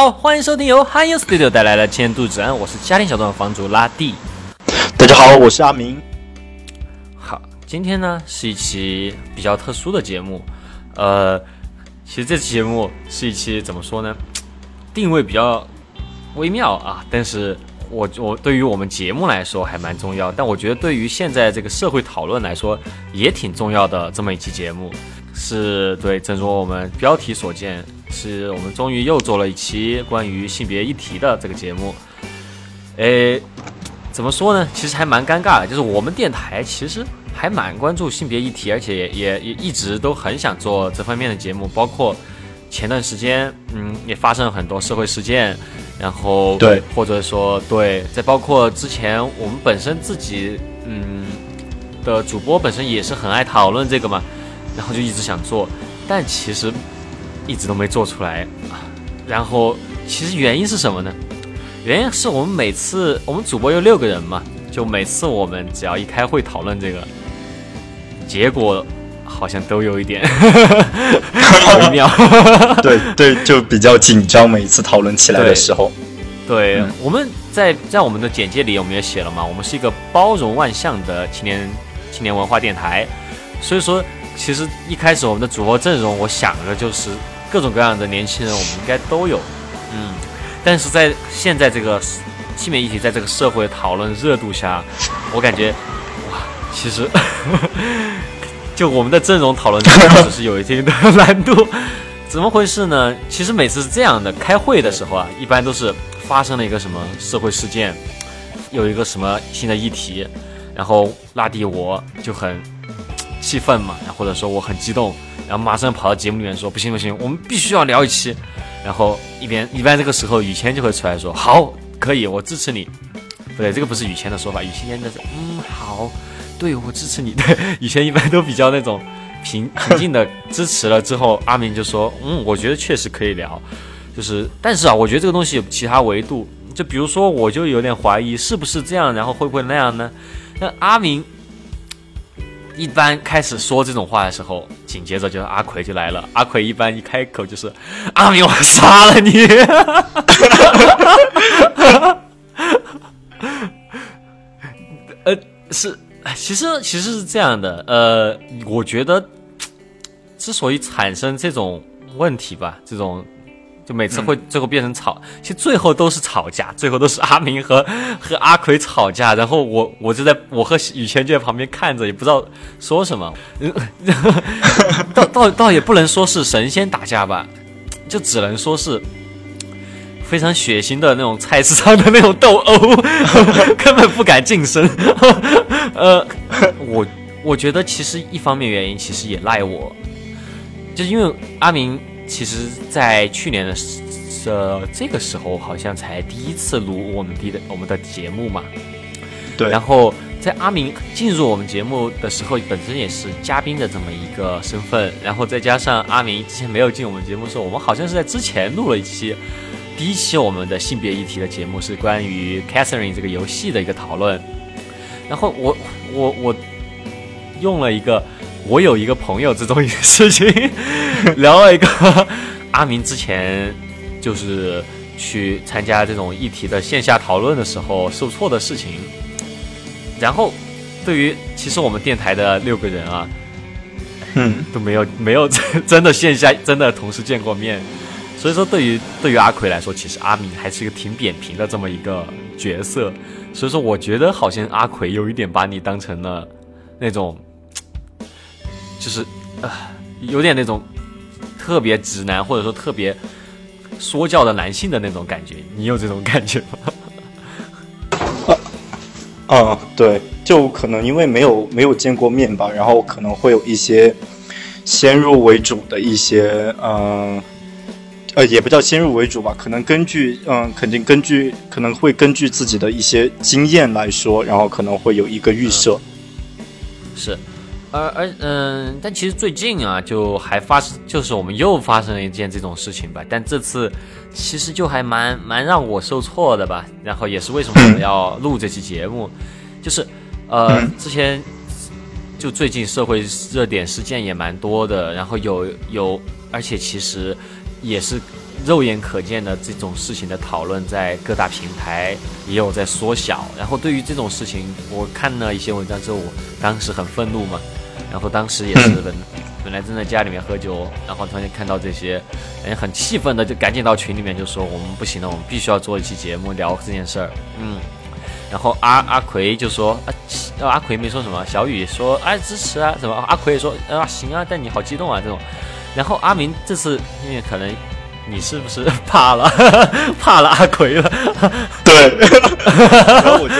好，欢迎收听由 Hi Studio 带来的《千度之安》，我是家庭小段房主拉蒂。大家好，我是阿明。好，今天呢是一期比较特殊的节目，呃，其实这期节目是一期怎么说呢？定位比较微妙啊，但是我我对于我们节目来说还蛮重要，但我觉得对于现在这个社会讨论来说也挺重要的这么一期节目，是对，正如我们标题所见。是我们终于又做了一期关于性别议题的这个节目，诶，怎么说呢？其实还蛮尴尬的，就是我们电台其实还蛮关注性别议题，而且也也也一直都很想做这方面的节目。包括前段时间，嗯，也发生了很多社会事件，然后对，或者说对，再包括之前我们本身自己，嗯，的主播本身也是很爱讨论这个嘛，然后就一直想做，但其实。一直都没做出来啊，然后其实原因是什么呢？原因是我们每次我们主播有六个人嘛，就每次我们只要一开会讨论这个，结果好像都有一点微妙。对对，就比较紧张。每一次讨论起来的时候，对，我们在在我们的简介里我们也写了嘛，我们是一个包容万象的青年青年文化电台，所以说。其实一开始我们的主播阵容，我想着就是各种各样的年轻人，我们应该都有，嗯。但是在现在这个性别议题在这个社会讨论热度下，我感觉哇，其实 就我们的阵容讨论只是有一定的难度。怎么回事呢？其实每次是这样的，开会的时候啊，一般都是发生了一个什么社会事件，有一个什么新的议题，然后拉蒂我就很。气愤嘛，或者说我很激动，然后马上跑到节目里面说不行不行，我们必须要聊一期。然后一边一般这个时候雨谦就会出来说好，可以，我支持你。不对，这个不是雨谦的说法，雨谦应该是嗯好，对我支持你。对，雨谦一般都比较那种平平静的支持了之后，阿明就说嗯，我觉得确实可以聊，就是但是啊，我觉得这个东西有其他维度，就比如说我就有点怀疑是不是这样，然后会不会那样呢？那阿明。一般开始说这种话的时候，紧接着就是阿奎就来了。阿奎一般一开口就是：“阿明，我杀了你！” 呃，是，其实其实是这样的。呃，我觉得之所以产生这种问题吧，这种。就每次会最后变成吵，其实最后都是吵架，最后都是阿明和和阿奎吵架，然后我我就在我和雨谦就在旁边看着，也不知道说什么，倒倒倒也不能说是神仙打架吧，就只能说是非常血腥的那种菜市场的那种斗殴，根本不敢近身。呃，我我觉得其实一方面原因其实也赖我，就是因为阿明。其实，在去年的这这个时候，好像才第一次录我们的我们的节目嘛。对。然后，在阿明进入我们节目的时候，本身也是嘉宾的这么一个身份。然后再加上阿明之前没有进我们节目的时候，我们好像是在之前录了一期第一期我们的性别议题的节目，是关于 Catherine 这个游戏的一个讨论。然后我我我用了一个。我有一个朋友这种事情，聊了一个 阿明之前就是去参加这种议题的线下讨论的时候受挫的事情。然后，对于其实我们电台的六个人啊，嗯，都没有没有真的线下真的同时见过面，所以说对于对于阿奎来说，其实阿明还是一个挺扁平的这么一个角色。所以说，我觉得好像阿奎有一点把你当成了那种。就是呃，有点那种特别直男，或者说特别说教的男性的那种感觉，你有这种感觉吗？啊，对，就可能因为没有没有见过面吧，然后可能会有一些先入为主的一些，嗯，呃，也不叫先入为主吧，可能根据，嗯，肯定根据，可能会根据自己的一些经验来说，然后可能会有一个预设，是。而而嗯，但其实最近啊，就还发生，就是我们又发生了一件这种事情吧。但这次其实就还蛮蛮让我受挫的吧。然后也是为什么我们要录这期节目，就是呃，之前就最近社会热点事件也蛮多的，然后有有，而且其实也是肉眼可见的这种事情的讨论，在各大平台也有在缩小。然后对于这种事情，我看了一些文章之后，我当时很愤怒嘛。然后当时也是本本来正在家里面喝酒，然后突然间看到这些，哎，很气愤的就赶紧到群里面就说我们不行了，我们必须要做一期节目聊这件事儿。嗯，然后阿阿奎就说啊，阿奎没说什么，小雨说哎支持啊什么，阿奎说啊行啊，但你好激动啊这种。然后阿明这次因为可能。你是不是 怕了？怕了阿奎了？对，然后我就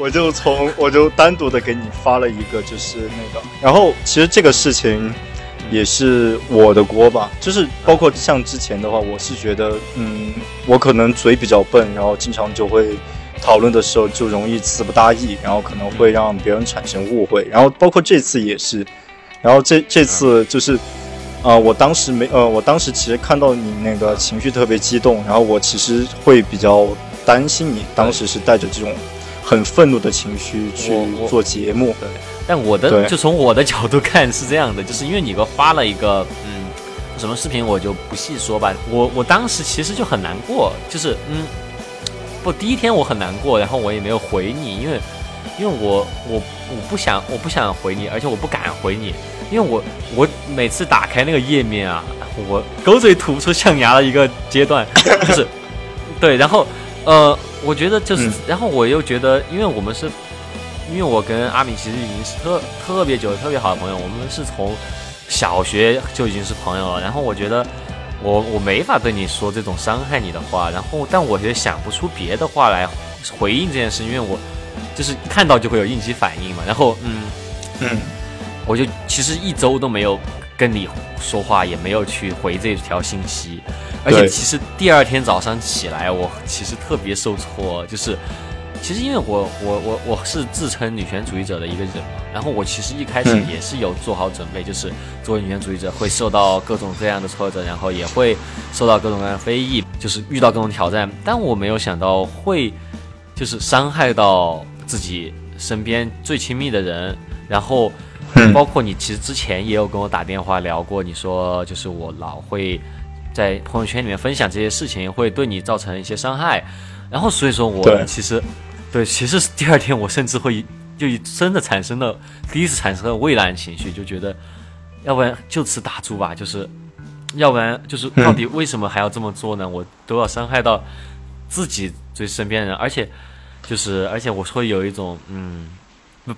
我就从我就单独的给你发了一个，就是那个。然后其实这个事情也是我的锅吧，就是包括像之前的话，我是觉得，嗯，我可能嘴比较笨，然后经常就会讨论的时候就容易词不达意，然后可能会让别人产生误会。然后包括这次也是，然后这这次就是。啊，我当时没，呃，我当时其实看到你那个情绪特别激动，然后我其实会比较担心你当时是带着这种很愤怒的情绪去做节目。对，但我的就从我的角度看是这样的，就是因为你给我发了一个，嗯，什么视频我就不细说吧。我我当时其实就很难过，就是嗯，不，第一天我很难过，然后我也没有回你，因为因为我我我不想我不想回你，而且我不敢回你。因为我我每次打开那个页面啊，我狗嘴吐不出象牙的一个阶段，就是，对，然后呃，我觉得就是，然后我又觉得，因为我们是，因为我跟阿敏其实已经是特特别久、特别好的朋友，我们是从小学就已经是朋友了。然后我觉得我我没法对你说这种伤害你的话，然后但我觉得想不出别的话来回应这件事，因为我就是看到就会有应激反应嘛。然后嗯嗯。我就其实一周都没有跟你说话，也没有去回这条信息，而且其实第二天早上起来，我其实特别受挫，就是其实因为我我我我是自称女权主义者的一个人嘛，然后我其实一开始也是有做好准备，就是作为女权主义者会受到各种各样的挫折，然后也会受到各种各样的非议，就是遇到各种挑战，但我没有想到会就是伤害到自己身边最亲密的人，然后。包括你其实之前也有跟我打电话聊过，你说就是我老会在朋友圈里面分享这些事情，会对你造成一些伤害。然后所以说我其实对，其实第二天我甚至会就真的产生了第一次产生了畏难情绪，就觉得要不然就此打住吧，就是要不然就是到底为什么还要这么做呢？我都要伤害到自己最身边人，而且就是而且我会有一种嗯。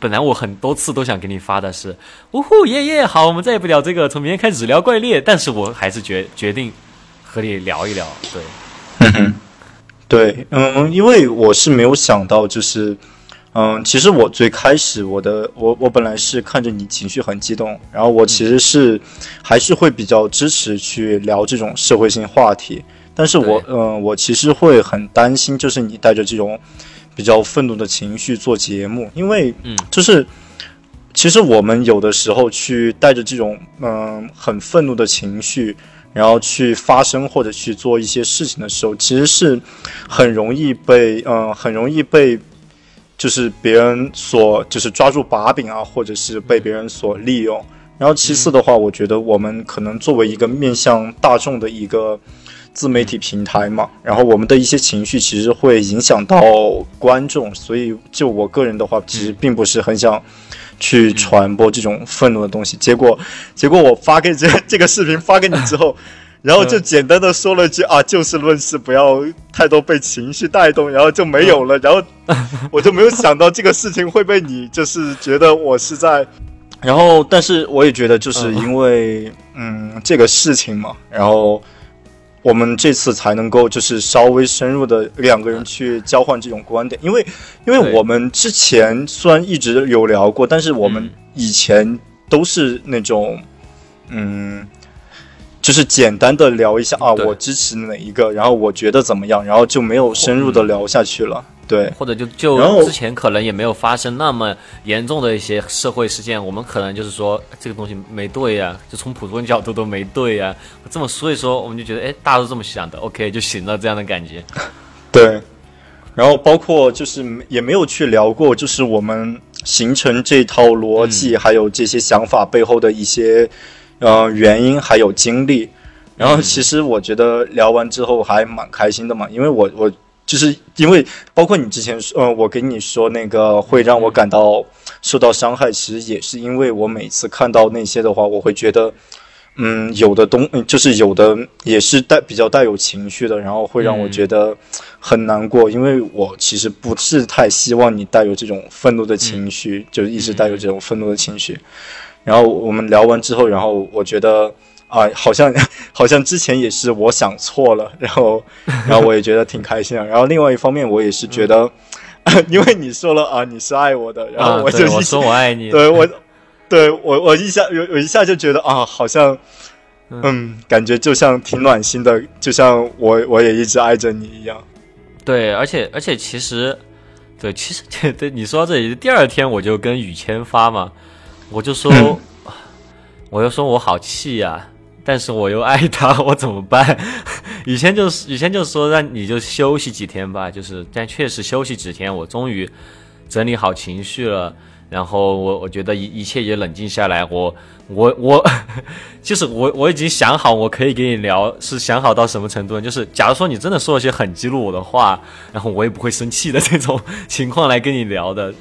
本来我很多次都想给你发的是，呜呼耶耶，好，我们再也不聊这个，从明天开始只聊怪猎。但是我还是决决定和你聊一聊。对，嗯对，嗯，因为我是没有想到，就是，嗯，其实我最开始我的我我本来是看着你情绪很激动，然后我其实是还是会比较支持去聊这种社会性话题，但是我嗯，我其实会很担心，就是你带着这种。比较愤怒的情绪做节目，因为，嗯，就是，其实我们有的时候去带着这种，嗯，很愤怒的情绪，然后去发声或者去做一些事情的时候，其实是很容易被，嗯，很容易被，就是别人所就是抓住把柄啊，或者是被别人所利用。然后其次的话，我觉得我们可能作为一个面向大众的一个。自媒体平台嘛，然后我们的一些情绪其实会影响到观众，所以就我个人的话，其实并不是很想去传播这种愤怒的东西。结果，结果我发给这这个视频发给你之后，然后就简单的说了句啊，就事论事，不要太多被情绪带动，然后就没有了。然后我就没有想到这个事情会被你就是觉得我是在，然后但是我也觉得就是因为嗯这个事情嘛，然后。我们这次才能够就是稍微深入的两个人去交换这种观点，因为因为我们之前虽然一直有聊过，但是我们以前都是那种，嗯，就是简单的聊一下啊，我支持哪一个，然后我觉得怎么样，然后就没有深入的聊下去了。对，或者就就之前可能也没有发生那么严重的一些社会事件，我们可能就是说这个东西没对呀，就从普通人角度都没对呀，这么说一说我们就觉得哎，大家都这么想的，OK 就行了，这样的感觉。对，然后包括就是也没有去聊过，就是我们形成这套逻辑还有这些想法背后的一些呃原因还有经历。然后其实我觉得聊完之后还蛮开心的嘛，因为我我就是因为包括你之前说，呃，我给你说那个会让我感到受到伤害，其实也是因为我每次看到那些的话，我会觉得。嗯，有的东就是有的也是带比较带有情绪的，然后会让我觉得很难过，因为我其实不是太希望你带有这种愤怒的情绪，就一直带有这种愤怒的情绪。然后我们聊完之后，然后我觉得啊，好像 好像之前也是我想错了，然后 然后我也觉得挺开心的。然后另外一方面，我也是觉得，因为你说了啊，你是爱我的，然后我就说我爱你，对我。对我，我一下有有一下就觉得啊，好像，嗯，感觉就像挺暖心的，就像我我也一直爱着你一样。对，而且而且其实，对，其实对你说到这里，第二天我就跟雨谦发嘛，我就说，我就说我好气呀，但是我又爱他，我怎么办？以前就是以前就说让你就休息几天吧，就是但确实休息几天，我终于整理好情绪了。然后我我觉得一一切也冷静下来，我我我，就是我我已经想好我可以跟你聊，是想好到什么程度？就是假如说你真的说了些很激怒我的话，然后我也不会生气的这种情况来跟你聊的。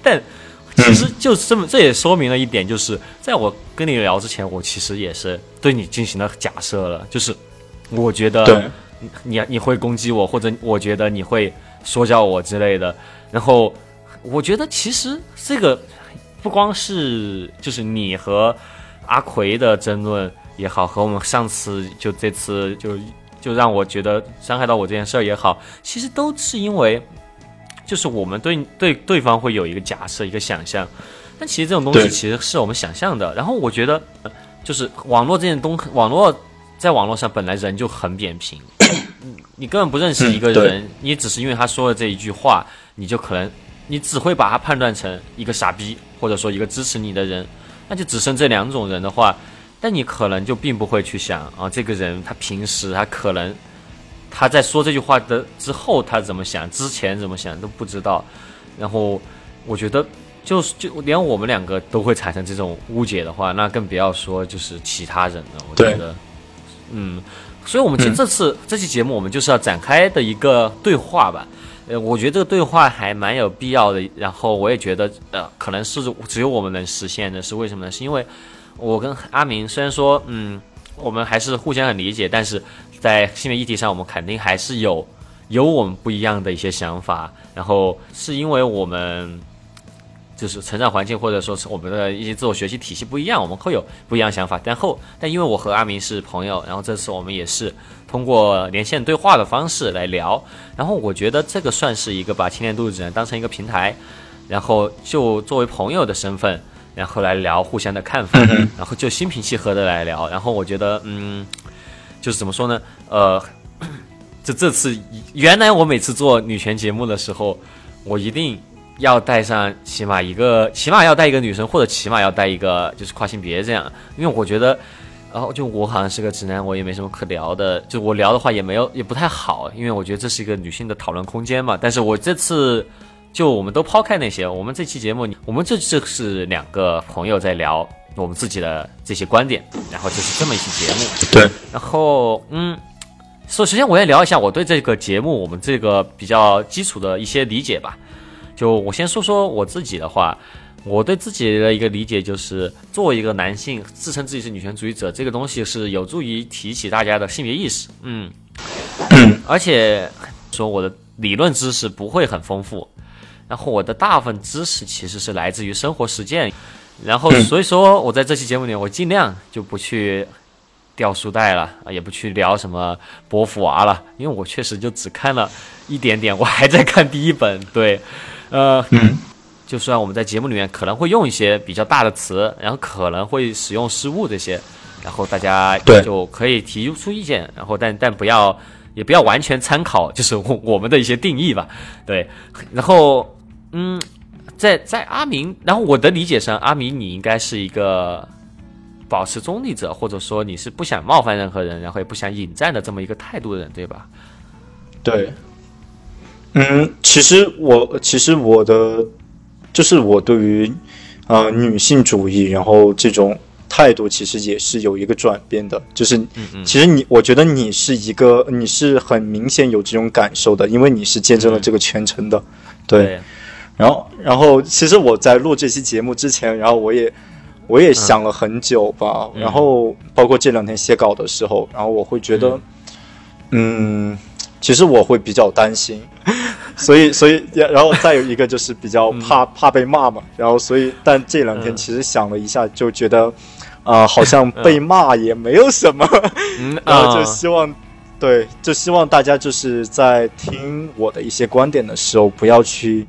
但其实就这么，这也说明了一点，就是在我跟你聊之前，我其实也是对你进行了假设了，就是我觉得你你会攻击我，或者我觉得你会说教我之类的，然后。我觉得其实这个不光是就是你和阿奎的争论也好，和我们上次就这次就就让我觉得伤害到我这件事儿也好，其实都是因为就是我们对对对方会有一个假设一个想象，但其实这种东西其实是我们想象的。然后我觉得就是网络这件东，网络在网络上本来人就很扁平，你根本不认识一个人，你只是因为他说了这一句话，你就可能。你只会把他判断成一个傻逼，或者说一个支持你的人，那就只剩这两种人的话，但你可能就并不会去想啊，这个人他平时他可能他在说这句话的之后他怎么想，之前怎么想都不知道。然后我觉得，就是就连我们两个都会产生这种误解的话，那更不要说就是其他人了。我觉得，嗯，所以我们这这次这期节目我们就是要展开的一个对话吧。呃，我觉得这个对话还蛮有必要的。然后我也觉得，呃，可能是只有我们能实现的。是为什么呢？是因为我跟阿明虽然说，嗯，我们还是互相很理解，但是在性别议题上，我们肯定还是有有我们不一样的一些想法。然后是因为我们。就是成长环境，或者说是我们的一些自我学习体系不一样，我们会有不一样想法。但后，但因为我和阿明是朋友，然后这次我们也是通过连线对话的方式来聊。然后我觉得这个算是一个把青年度指南当成一个平台，然后就作为朋友的身份，然后来聊互相的看法，然后就心平气和的来聊。然后我觉得，嗯，就是怎么说呢？呃，就这次，原来我每次做女权节目的时候，我一定。要带上起码一个，起码要带一个女生，或者起码要带一个就是跨性别这样，因为我觉得，然后就我好像是个直男，我也没什么可聊的，就我聊的话也没有也不太好，因为我觉得这是一个女性的讨论空间嘛。但是我这次就我们都抛开那些，我们这期节目，我们这这是两个朋友在聊我们自己的这些观点，然后就是这么一期节目。对，然后嗯，首首先我要聊一下我对这个节目我们这个比较基础的一些理解吧。就我先说说我自己的话，我对自己的一个理解就是，作为一个男性，自称自己是女权主义者，这个东西是有助于提起大家的性别意识。嗯，而且说我的理论知识不会很丰富，然后我的大部分知识其实是来自于生活实践，然后所以说我在这期节目里，我尽量就不去掉书袋了啊，也不去聊什么波伏娃了，因为我确实就只看了一点点，我还在看第一本，对。呃，就算我们在节目里面可能会用一些比较大的词，然后可能会使用失误这些，然后大家就可以提出意见，然后但但不要也不要完全参考，就是我 我们的一些定义吧，对。然后嗯，在在阿明，然后我的理解上，阿明你应该是一个保持中立者，或者说你是不想冒犯任何人，然后也不想引战的这么一个态度的人，对吧？对。嗯，其实我其实我的就是我对于呃女性主义，然后这种态度其实也是有一个转变的，就是其实你，我觉得你是一个，你是很明显有这种感受的，因为你是见证了嗯这个全程的，对。然后，然后，其实我在录这期节目之前，然后我也我也想了很久吧，嗯。然后包括这两天写稿的时候，然后我会觉得，嗯，其实我会比较担心，所以，所以，然后再有一个就是比较怕、怕被骂嘛，然后所以，但这两天嗯。其实想了一下，就觉得，啊、好像被骂也没有什么，嗯 然后就啊。希望，对，就希望大家就是在听我的一些观点的时候，不要去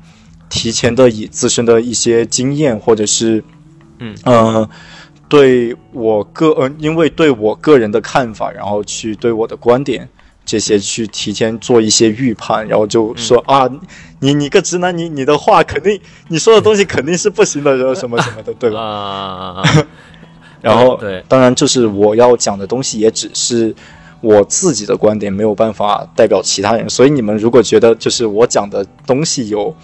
提前的以自身的一些经验或者是，嗯。呃，对我个呃，因为对我个人的看法，然后去对我的观点这些去提前做一些预判，然后就说、嗯啊，你你个直男，你你的话肯定你说的东西肯定是不行的，然 后什么什么的，对吧？啊，然后，对。当然就是我要讲的东西也只是我自己的观点，没有办法代表其他人。所以你们如果觉得就是我讲的东西有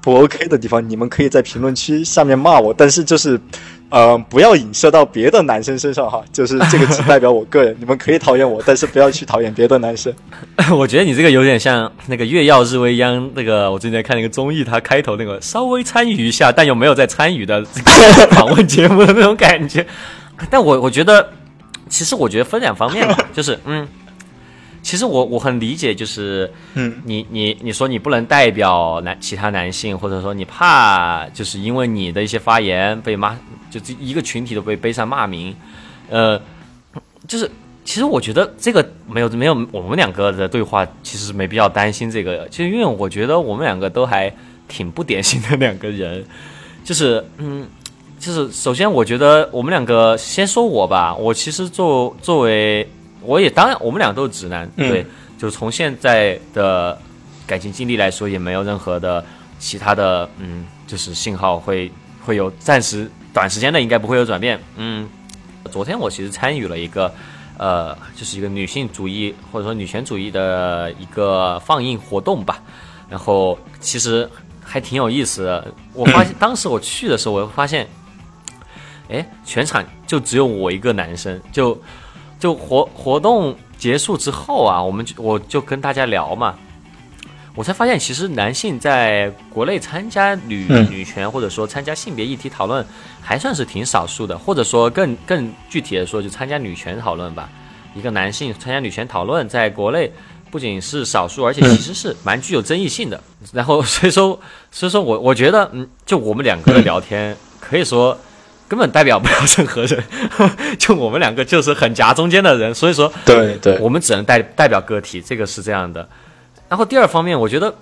不 OK 的地方，你们可以在评论区下面骂我，但是就是，呃，不要影射到别的男生身上哈。就是这个只代表我个人，你们可以讨厌我，但是不要去讨厌别的男生。我觉得你这个有点像那个月曜日未央那个，我最近在看那个综艺，它开头那个稍微参与一下，但又没有在参与的访问节目的那种感觉。但我我觉得，其实我觉得分两方面吧，就是嗯，其实我我很理解，就是嗯。你你你说你不能代表男其他男性，或者说你怕就是因为你的一些发言被骂，就这一个群体都被背上骂名，呃，就是其实我觉得这个没有没有我们两个的对话其实没必要担心这个，其实因为我觉得我们两个都还挺不典型的两个人，就是嗯。就是首先，我觉得我们两个先说我吧，我其实作作为我也当然我们俩都是直男，嗯对，就从现在的感情经历来说，也没有任何的其他的嗯，就是信号会会有暂时短时间内应该不会有转变。嗯，昨天我其实参与了一个呃，就是一个女性主义或者说女权主义的一个放映活动吧，然后其实还挺有意思的。我发现 当时我去的时候，我发现，哎，全场就只有我一个男生，就就活活动结束之后啊，我们就我就跟大家聊嘛，我才发现其实男性在国内参加女、嗯女权或者说参加性别议题讨论还算是挺少数的，或者说更更具体的说，就参加女权讨论吧。一个男性参加女权讨论，在国内不仅是少数，而且其实是蛮具有争议性的。然后 所以说，所以说我我觉得，嗯，就我们两个的聊天，可以说根本代表不了任何人，就我们两个就是很夹中间的人，所以说对对，我们只能代代表个体，这个是这样的。然后第二方面，我觉得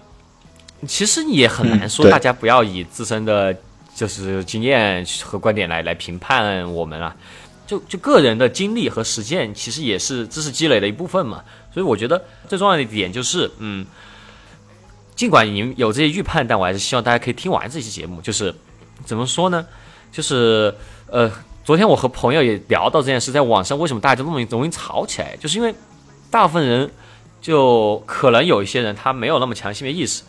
其实也很难说，大家不要以自身的就是经验和观点来来评判我们啊。就就个人的经历和实践，其实也是知识积累的一部分嘛。所以我觉得最重要的一点就是，嗯，尽管你们有这些预判，但我还是希望大家可以听完这期节目。就是怎么说呢？就是呃，昨天我和朋友也聊到这件事，在网上为什么大家都那么容易吵起来，就是因为大部分人就可能有一些人他没有那么强性别意识。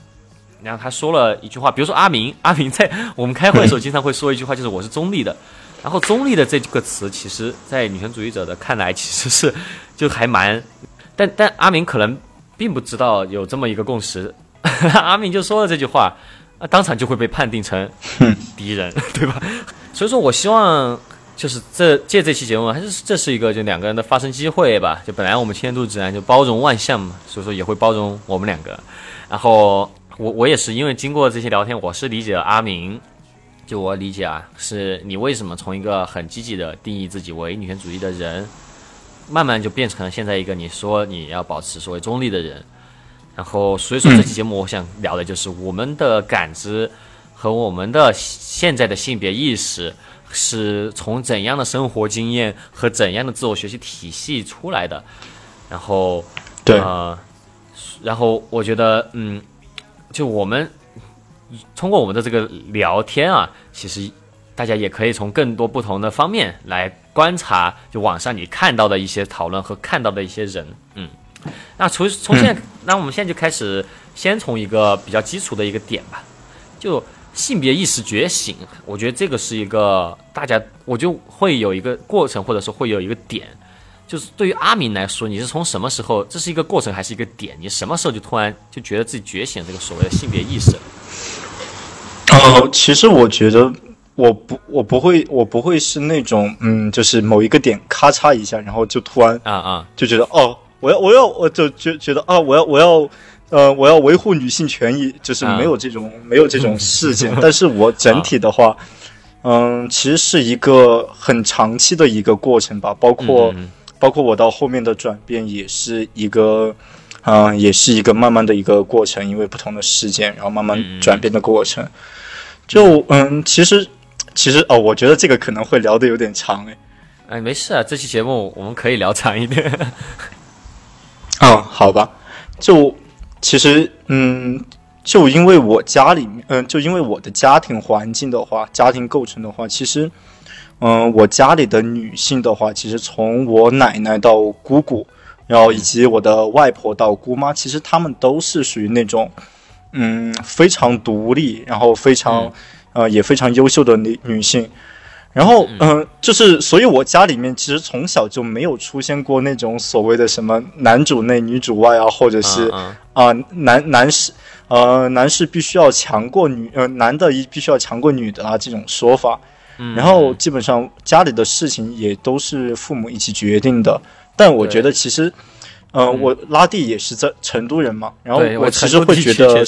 然后他说了一句话，比如说阿明，阿明在我们开会的时候经常会说一句话，就是我是中立的。然后中立的这个词，其实在女权主义者的看来，其实是就还蛮，但但阿明可能并不知道有这么一个共识，阿明就说了这句话，啊，当场就会被判定成敌人，对吧？所以说我希望就是这借这期节目，还是这是一个就两个人的发声机会吧。就本来我们千度指南就包容万象嘛，所以说也会包容我们两个。然后我我也是因为经过这些聊天，我是理解了阿明。就我理解啊，是你为什么从一个很积极的定义自己为女权主义的人，慢慢就变成了现在一个你说你要保持所谓中立的人。然后，所以说这期节目我想聊的就是我们的感知和我们的现在的性别意识是从怎样的生活经验和怎样的自我学习体系出来的。然后，对。呃，然后我觉得，嗯，就我们通过我们的这个聊天啊，其实大家也可以从更多不同的方面来观察，就网上你看到的一些讨论和看到的一些人，嗯，那从从现在，那我们现在就开始，先从一个比较基础的一个点吧，就性别意识觉醒，我觉得这个是一个大家，我就会有一个过程，或者说会有一个点，就是对于阿明来说，你是从什么时候，这是一个过程还是一个点？你什么时候就突然就觉得自己觉醒这个所谓的性别意识？哦，其实我觉得我不，我不会，我不会是那种，嗯，就是某一个点咔嚓一下，然后就突然啊啊，就觉得哦，我要，我要，我就觉觉得啊，我要，我要。呃，我要维护女性权益，就是没有这种没有这种事 件。但是我整体的话，嗯，其实是一个很长期的一个过程吧。包括包括我到后面的转变，也是一个，嗯，也是一个慢慢的一个过程，因为不同的事件，然后慢慢转变的过程。就嗯，其实其实哦，我觉得这个可能会聊的有点长哎。哎，没事啊，这期节目我们可以聊长一点。嗯，好吧，就。其实，嗯，就因为我家里面，嗯，就因为我的家庭环境的话，家庭构成的话，其实，嗯，我家里的女性的话，其实从我奶奶到姑姑，然后以及我的外婆到姑妈，其实她们都是属于那种，嗯，非常独立，然后非常，呃，也非常优秀的女女性。然后，嗯，就是，所以我家里面其实从小就没有出现过那种所谓的什么男主内女主外啊，或者是啊男男士呃男士必须要强过女呃男的一必须要强过女的啊这种说法。然后基本上家里的事情也都是父母一起决定的。但我觉得其实，呃，我拉蒂也是在成都人嘛，然后我其实会觉得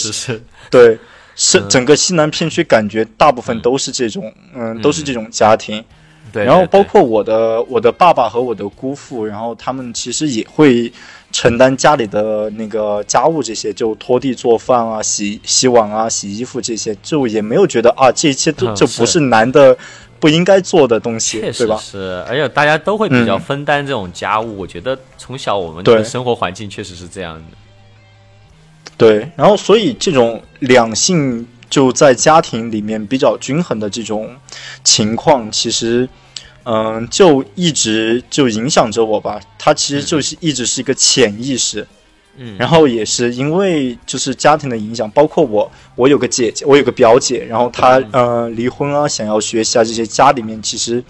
对。是整个西南片区，感觉大部分都是这种，嗯，都是这种家庭。对，然后包括我的我的爸爸和我的姑父，然后他们其实也会承担家里的那个家务，这些就拖地、做饭啊、洗洗碗啊、洗衣服这些，就也没有觉得啊，这一切都就不是男的不应该做的东西，对吧？是，而且大家都会比较分担这种家务。我觉得从小我们的生活环境确实是这样的。对，然后所以这种两性就在家庭里面比较均衡的这种情况，其实，嗯，就一直就影响着我吧。它其实就是一直是一个潜意识，嗯，然后也是因为就是家庭的影响，包括我，我有个姐姐，我有个表姐，然后她呃离婚啊，想要学习啊这些，家里面其实。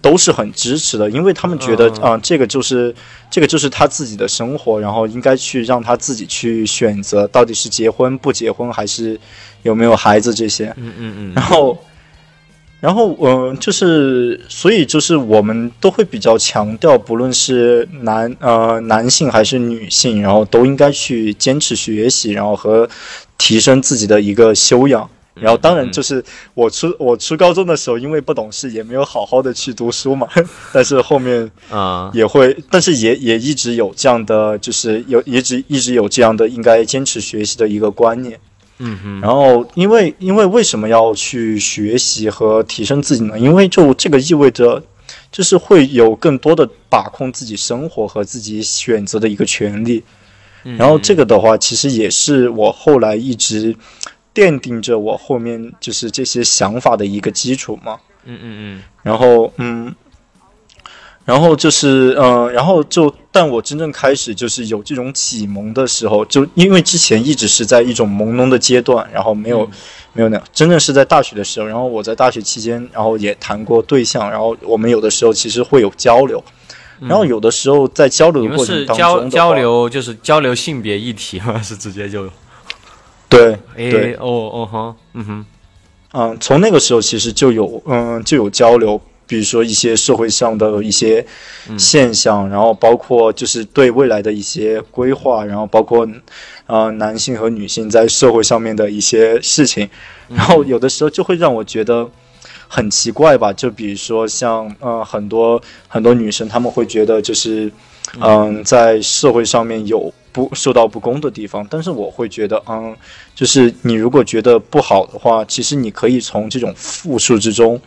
都是很支持的，因为他们觉得啊，这个就是这个就是他自己的生活，然后应该去让他自己去选择，到底是结婚不结婚，还是有没有孩子这些。嗯嗯嗯。然后，然后嗯，就是所以就是我们都会比较强调，不论是男呃男性还是女性，然后都应该去坚持学习，然后和提升自己的一个修养。然后当然就是我初我初高中的时候，因为不懂事，也没有好好的去读书嘛。但是后面啊也会，但是也也一直有这样的，就是有一直一直有这样的应该坚持学习的一个观念。嗯哼。然后因为因为为什么要去学习和提升自己呢？因为就这个意味着，就是会有更多的把控自己生活和自己选择的一个权利。然后这个的话，其实也是我后来一直。奠定着我后面就是这些想法的一个基础嘛。嗯嗯嗯。然后嗯，然后就是嗯，然后就，但我真正开始就是有这种启蒙的时候，就因为之前一直是在一种朦胧的阶段，然后没有没有那样，真正是在大学的时候，然后我在大学期间，然后也谈过对象，然后我们有的时候其实会有交流，然后有的时候在交流的过程当中，交交流就是交流性别议题吗？是直接就。对，对，哦哦哈，嗯哼，嗯，从那个时候其实就有，嗯，就有交流，比如说一些社会上的一些现象，然后包括就是对未来的一些规划，然后包括，呃，男性和女性在社会上面的一些事情，然后有的时候就会让我觉得很奇怪吧，就比如说像，呃，很多很多女生，她们会觉得就是，嗯，在社会上面有。不受到不公的地方，但是我会觉得，嗯，就是你如果觉得不好的话，其实你可以从这种负数之中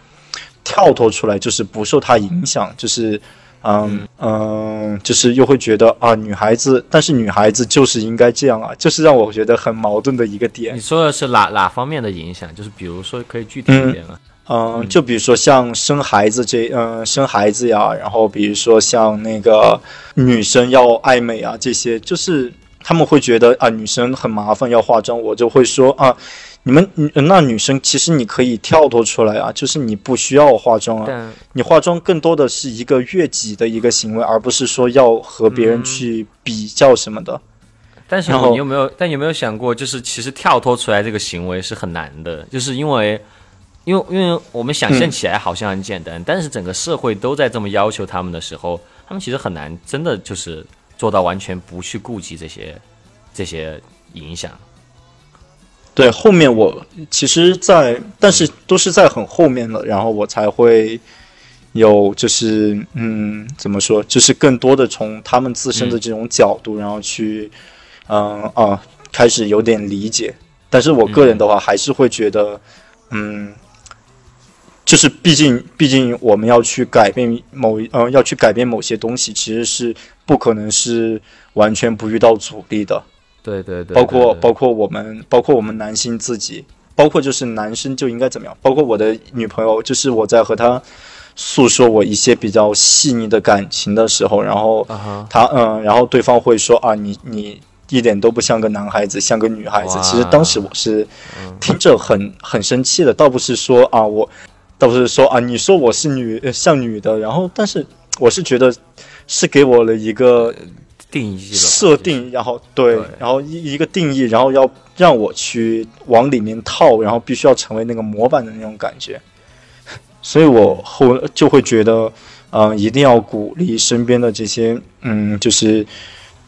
跳脱出来，就是不受它影响，就是，嗯嗯，就是又会觉得啊，女孩子，但是女孩子就是应该这样啊，就是让我觉得很矛盾的一个点。你说的是哪哪方面的影响？就是比如说，可以具体一点吗？嗯，就比如说像生孩子这，嗯，生孩子呀，然后比如说像那个女生要爱美啊，这些就是他们会觉得啊，女生很麻烦要化妆，我就会说啊，你们那女生其实你可以跳脱出来啊，就是你不需要化妆啊，你化妆更多的是一个悦己的一个行为，而不是说要和别人去比较什么的。但是你有没有？但有没有想过，就是其实跳脱出来这个行为是很难的，就是因为，因为因为我们想象起来好像很简单，但是整个社会都在这么要求他们的时候，他们其实很难真的就是做到完全不去顾及这些这些影响。对，后面我其实，在但是都是在很后面了，然后我才会有就是嗯，怎么说，就是更多的从他们自身的这种角度，然后去。嗯啊，开始有点理解，但是我个人的话还是会觉得，嗯，就是毕竟毕竟我们要去改变某呃要去改变某些东西，其实是不可能是完全不遇到阻力的。对对对，包括包括我们包括我们男性自己，包括就是男生就应该怎么样？包括我的女朋友，就是我在和她诉说我一些比较细腻的感情的时候，然后她嗯，然后对方会说啊，你你。一点都不像个男孩子，像个女孩子。其实当时我是听着很很生气的，倒不是说啊，我倒不是说啊，你说我是女像女的，然后但是我是觉得是给我了一个定义设定，然后对，然后一一个定义，然后要让我去往里面套，然后必须要成为那个模板的那种感觉。所以我后就会觉得，嗯，一定要鼓励身边的这些，嗯，就是。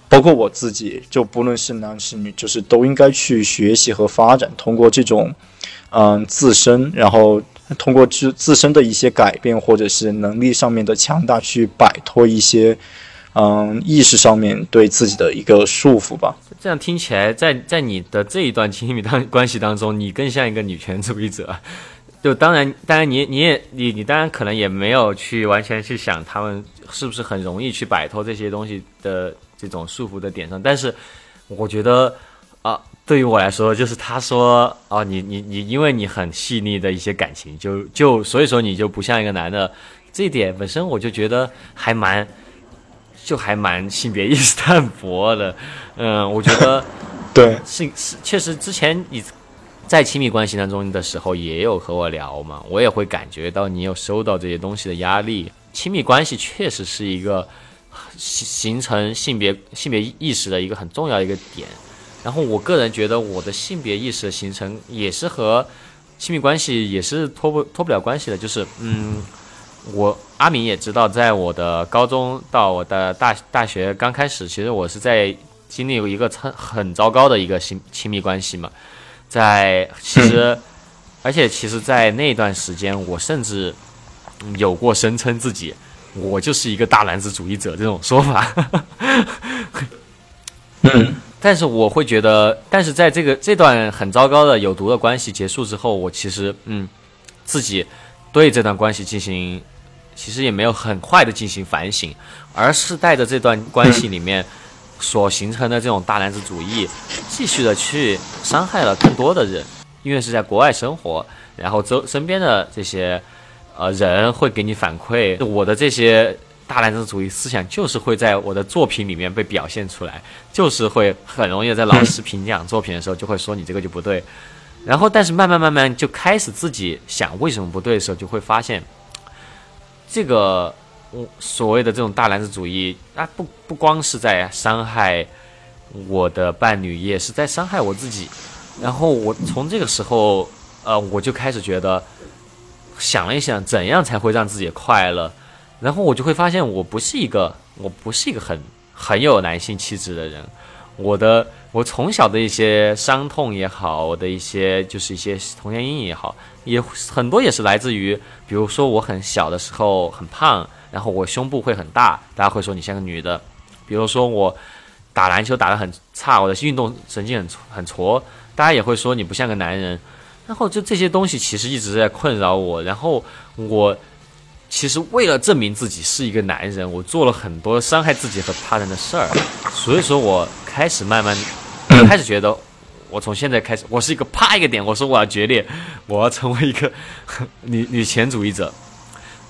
包括我自己，就不论是男是女，就是都应该去学习和发展，通过这种，嗯，自身，然后通过自自身的一些改变，或者是能力上面的强大，去摆脱一些，嗯，意识上面对自己的一个束缚吧。这样听起来，在在你的这一段亲密当关系当中，你更像一个女权主义者。就当然，当然你你也你你当然可能也没有去完全去想他们是不是很容易去摆脱这些东西的。这种束缚的点上，但是我觉得，对于我来说，就是他说哦，你你你，因为你很细腻的一些感情，就就所以说你就不像一个男的，这一点本身我就觉得还蛮，就还蛮性别意识淡薄的。嗯，我觉得 对，是是，确实之前你在亲密关系当中的时候也有和我聊嘛，我也会感觉到你有收到这些东西的压力。亲密关系确实是一个。形形成性别性别意识的一个很重要的一个点，然后我个人觉得我的性别意识的形成也是和亲密关系也是脱不脱不了关系的，就是嗯，我阿明也知道，在我的高中到我的大大学刚开始，其实我是在经历一个很很糟糕的一个亲亲密关系嘛，在其实，而且其实，在那段时间，我甚至有过声称自己。我就是一个大男子主义者这种说法，嗯，但是我会觉得，但是在这个这段很糟糕的有毒的关系结束之后，我其实嗯，自己对这段关系进行，其实也没有很快的进行反省，而是带着这段关系里面所形成的这种大男子主义，继续的去伤害了更多的人，因为是在国外生活，然后周身边的这些。呃，人会给你反馈，我的这些大男子主义思想就是会在我的作品里面被表现出来，就是会很容易在老师评奖作品的时候就会说你这个就不对，然后但是慢慢慢慢就开始自己想为什么不对的时候，就会发现，这个我所谓的这种大男子主义啊，不不光是在伤害我的伴侣，也是在伤害我自己，然后我从这个时候，呃，我就开始觉得。想了一想，怎样才会让自己快乐？然后我就会发现，我不是一个，我不是一个很很有男性气质的人。我的，我从小的一些伤痛也好，我的一些就是一些童年阴影也好，也很多也是来自于，比如说我很小的时候很胖，然后我胸部会很大，大家会说你像个女的。比如说我打篮球打得很差，我的运动神经很很挫，大家也会说你不像个男人。然后就这些东西其实一直在困扰我，然后我其实为了证明自己是一个男人，我做了很多伤害自己和他人的事儿，所以说我开始慢慢开始觉得，我从现在开始，我是一个啪一个点，我说我要决裂，我要成为一个 女女权主义者，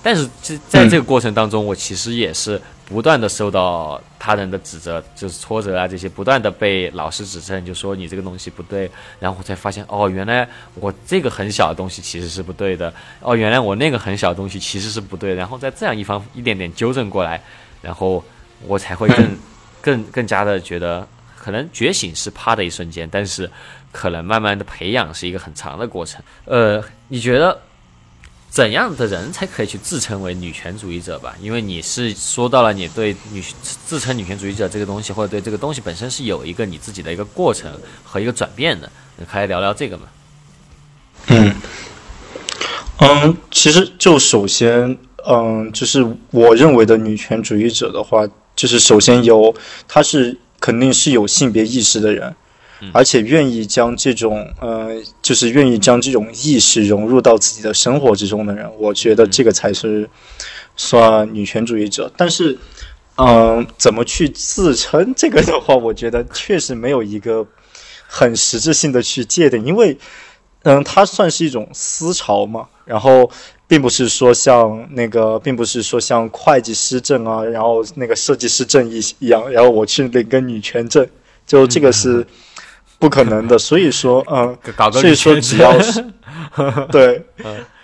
但是这在这个过程当中，我其实也是不断的受到他人的指责，就是挫折啊这些，不断的被老师指正，就说你这个东西不对，然后我才发现，哦，原来我这个很小的东西其实是不对的，哦，原来我那个很小的东西其实是不对，然后在这样一方一点点纠正过来，然后我才会更更 更加的觉得，可能觉醒是啪的一瞬间，但是可能慢慢的培养是一个很长的过程。呃，你觉得？怎样的人才可以去自称为女权主义者吧？因为你是说到了你对女自称女权主义者这个东西，或者对这个东西本身是有一个你自己的一个过程和一个转变的，你可以聊聊这个吗？嗯嗯，其实就首先，嗯，就是我认为的女权主义者的话，就是首先有他是肯定是有性别意识的人。而且愿意将这种呃，就是愿意将这种意识融入到自己的生活之中的人，我觉得这个才是算女权主义者。但是，嗯，怎么去自称这个的话，我觉得确实没有一个很实质性的去界定，因为，嗯，它算是一种思潮嘛。然后，并不是说像那个，并不是说像会计师证啊，然后那个设计师证一一样，然后我去领个女权证，就这个是。不可能的，所以说，嗯，所以说只要是，对，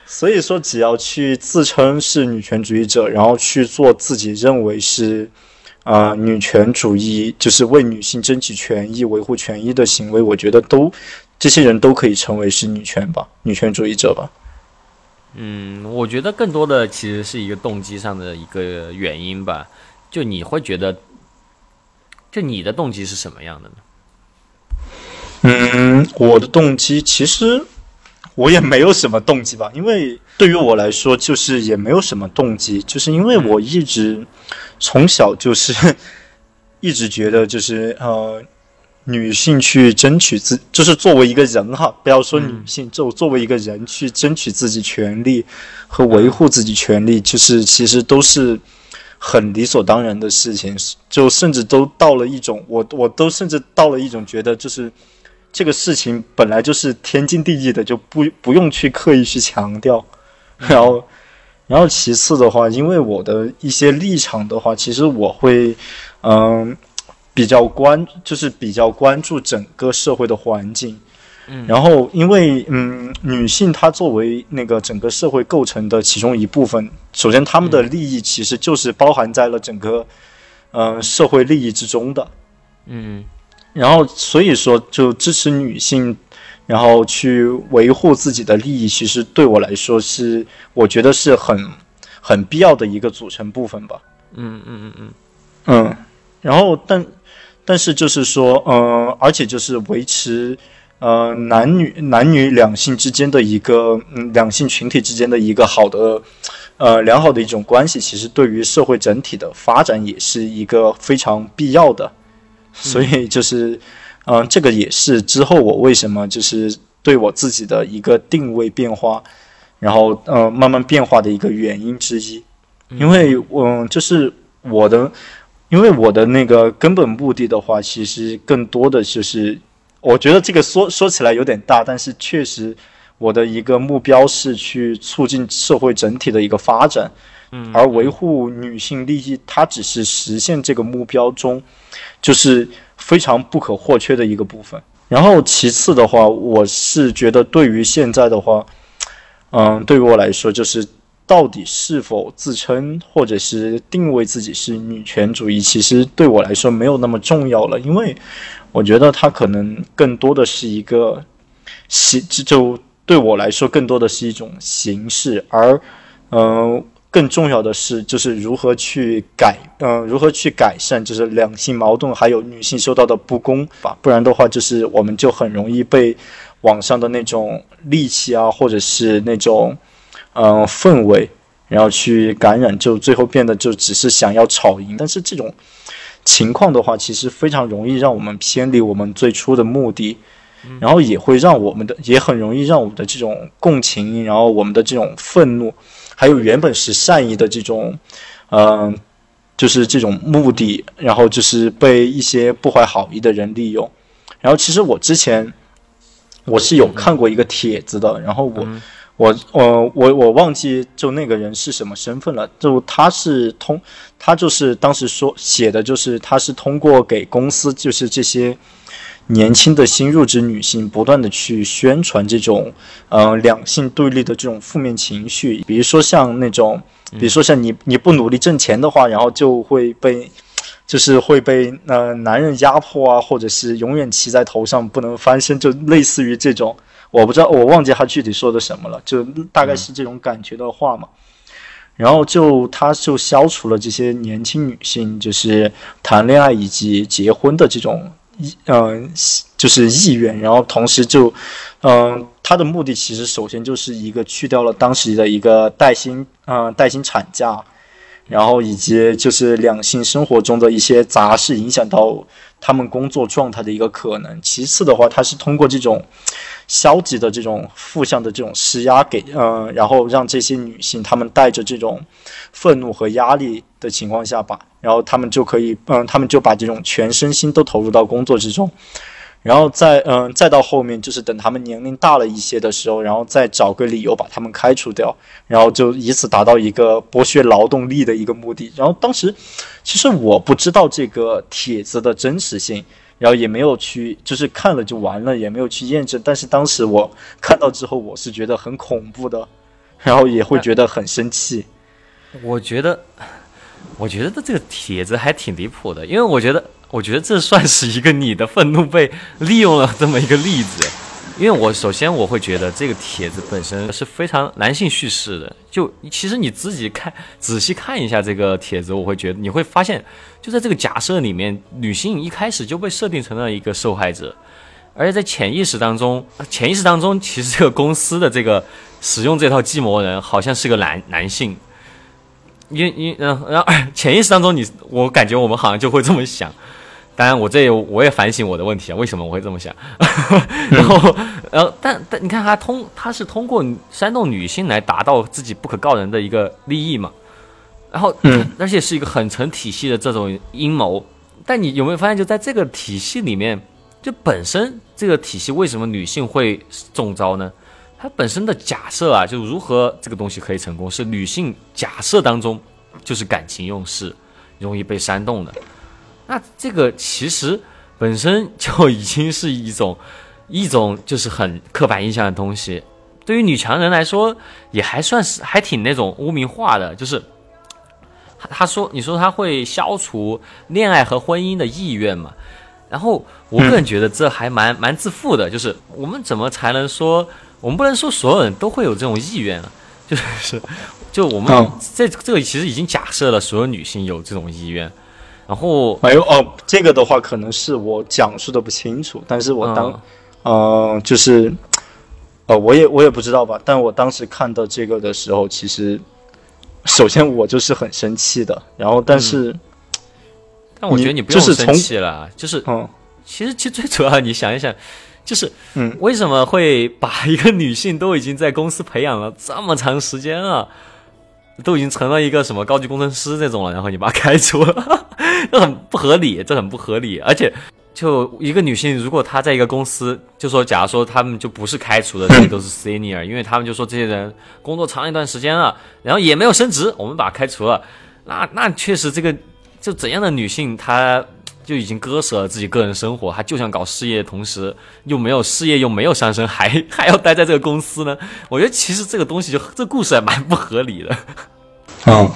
所以说只要去自称是女权主义者，然后去做自己认为是，啊，女权主义，就是为女性争取权益、维护权益的行为，我觉得都，这些人都可以成为是女权吧，女权主义者吧。嗯，我觉得更多的其实是一个动机上的一个原因吧，就你会觉得，就你的动机是什么样的呢？嗯，我的动机其实我也没有什么动机吧，因为对于我来说，就是也没有什么动机，就是因为我一直从小就是 一直觉得，就是呃，女性去争取自，就是作为一个人哈，不要说女性，就作为一个人去争取自己权利和维护自己权利，就是其实都是很理所当然的事情，就甚至都到了一种，我我都甚至到了一种觉得就是。这个事情本来就是天经地义的，就不不用去刻意去强调。然后，然后其次的话，因为我的一些立场的话，其实我会，嗯，比较关，就是比较关注整个社会的环境。嗯。然后，因为嗯，女性她作为那个整个社会构成的其中一部分，首先她们的利益其实就是包含在了整个嗯社会利益之中的。嗯。然后，所以说，就支持女性，然后去维护自己的利益，其实对我来说是，我觉得是很很必要的一个组成部分吧。嗯嗯嗯嗯嗯。然后，但但是就是说，嗯，而且就是维持呃男女男女两性之间的一个嗯两性群体之间的一个好的呃良好的一种关系，其实对于社会整体的发展也是一个非常必要的。所以就是，嗯，这个也是之后我为什么就是对我自己的一个定位变化，然后呃慢慢变化的一个原因之一。因为嗯，就是我的，因为我的那个根本目的的话，其实更多的就是，我觉得这个说说起来有点大，但是确实我的一个目标是去促进社会整体的一个发展。嗯，而维护女性利益，它只是实现这个目标中，就是非常不可或缺的一个部分。然后其次的话，我是觉得对于现在的话，嗯，对于我来说，就是到底是否自称或者是定位自己是女权主义，其实对我来说没有那么重要了，因为我觉得它可能更多的是一个形，就对我来说更多的是一种形式，而嗯。更重要的是，就是如何去改，嗯，如何去改善，就是两性矛盾，还有女性受到的不公吧。不然的话，就是我们就很容易被网上的那种戾气啊，或者是那种嗯氛围，然后去感染，就最后变得就只是想要吵赢。但是这种情况的话，其实非常容易让我们偏离我们最初的目的，然后也会让我们的，也很容易让我们的这种共情，然后我们的这种愤怒。还有原本是善意的这种，嗯，就是这种目的，然后就是被一些不怀好意的人利用。然后其实我之前我是有看过一个帖子的，然后我我我我我忘记就那个人是什么身份了，就他是通，他就是当时说写的就是他是通过给公司就是这些年轻的新入职女性不断的去宣传这种呃两性对立的这种负面情绪，比如说像那种，比如说像你你不努力挣钱的话，然后就会被就是会被呃男人压迫啊，或者是永远骑在头上不能翻身，就类似于这种。我不知道，我忘记他具体说的什么了，就大概是这种感觉的话嘛。然后就他就消除了这些年轻女性就是谈恋爱以及结婚的这种意，嗯，就是意愿。然后同时就，嗯，他的目的其实首先就是一个去掉了当时的一个带薪，嗯，带薪产假，然后以及就是两性生活中的一些杂事影响到他们工作状态的一个可能。其次的话，他是通过这种。消极的这种负向的这种施压给，嗯，然后让这些女性她们带着这种愤怒和压力的情况下吧，然后他们就可以，嗯，他们就把这种全身心都投入到工作之中，然后再，嗯，再到后面就是等他们年龄大了一些的时候，然后再找个理由把他们开除掉，然后就以此达到一个剥削劳动力的一个目的。然后当时其实我不知道这个帖子的真实性。然后也没有去，就是看了就完了，也没有去验证。但是当时我看到之后，我是觉得很恐怖的，然后也会觉得很生气。我觉得，我觉得这个帖子还挺离谱的，因为我觉得，我觉得这算是一个你的愤怒被利用了这么一个例子。因为我首先我会觉得这个帖子本身是非常男性叙事的，就其实你自己看仔细看一下这个帖子，我会觉得你会发现，就在这个假设里面，女性一开始就被设定成了一个受害者，而且在潜意识当中，潜意识当中其实这个公司的这个使用这套计谋人好像是个男男性，因因嗯然后潜意识当中你我感觉我们好像就会这么想。当然，我这我也反省我的问题啊，为什么我会这么想？然后，然后，但但你看，他通他是通过煽动女性来达到自己不可告人的一个利益嘛？然后，嗯而且是一个很成体系的这种阴谋。但你有没有发现，就在这个体系里面，就本身这个体系为什么女性会中招呢？它本身的假设啊，就如何这个东西可以成功，是女性假设当中就是感情用事，容易被煽动的。那这个其实本身就已经是一种 一种就是很刻板印象的东西，对于女强人来说也还算是还挺那种污名化的，就是他说你说他会消除恋爱和婚姻的意愿嘛？然后我个人觉得这还蛮蛮自负的，就是我们怎么才能说我们不能说所有人都会有这种意愿啊？就是就我们这这个其实已经假设了所有女性有这种意愿。然后没有哦，这个的话可能是我讲述的不清楚，但是我当，呃，就是，呃，我也我也不知道吧。但我当时看到这个的时候，其实，首先我就是很生气的。然后，但是，但我觉得你不用生气了，就是，嗯，其实其实最主要你想一想，就是，嗯，为什么会把一个女性都已经在公司培养了这么长时间了？都已经成了一个什么高级工程师这种了，然后你把她开除了，这很不合理，这很不合理。而且，就一个女性，如果她在一个公司，就说假如说他们就不是开除的，这些都是 senior，因为他们就说这些人工作长一段时间了，然后也没有升职，我们把她开除了。那那确实这个就怎样的女性她。就已经割舍了自己个人生活，他就想搞事业，同时又没有事业，又没有上升，还还要待在这个公司呢？我觉得其实这个东西就这故事还蛮不合理的。嗯，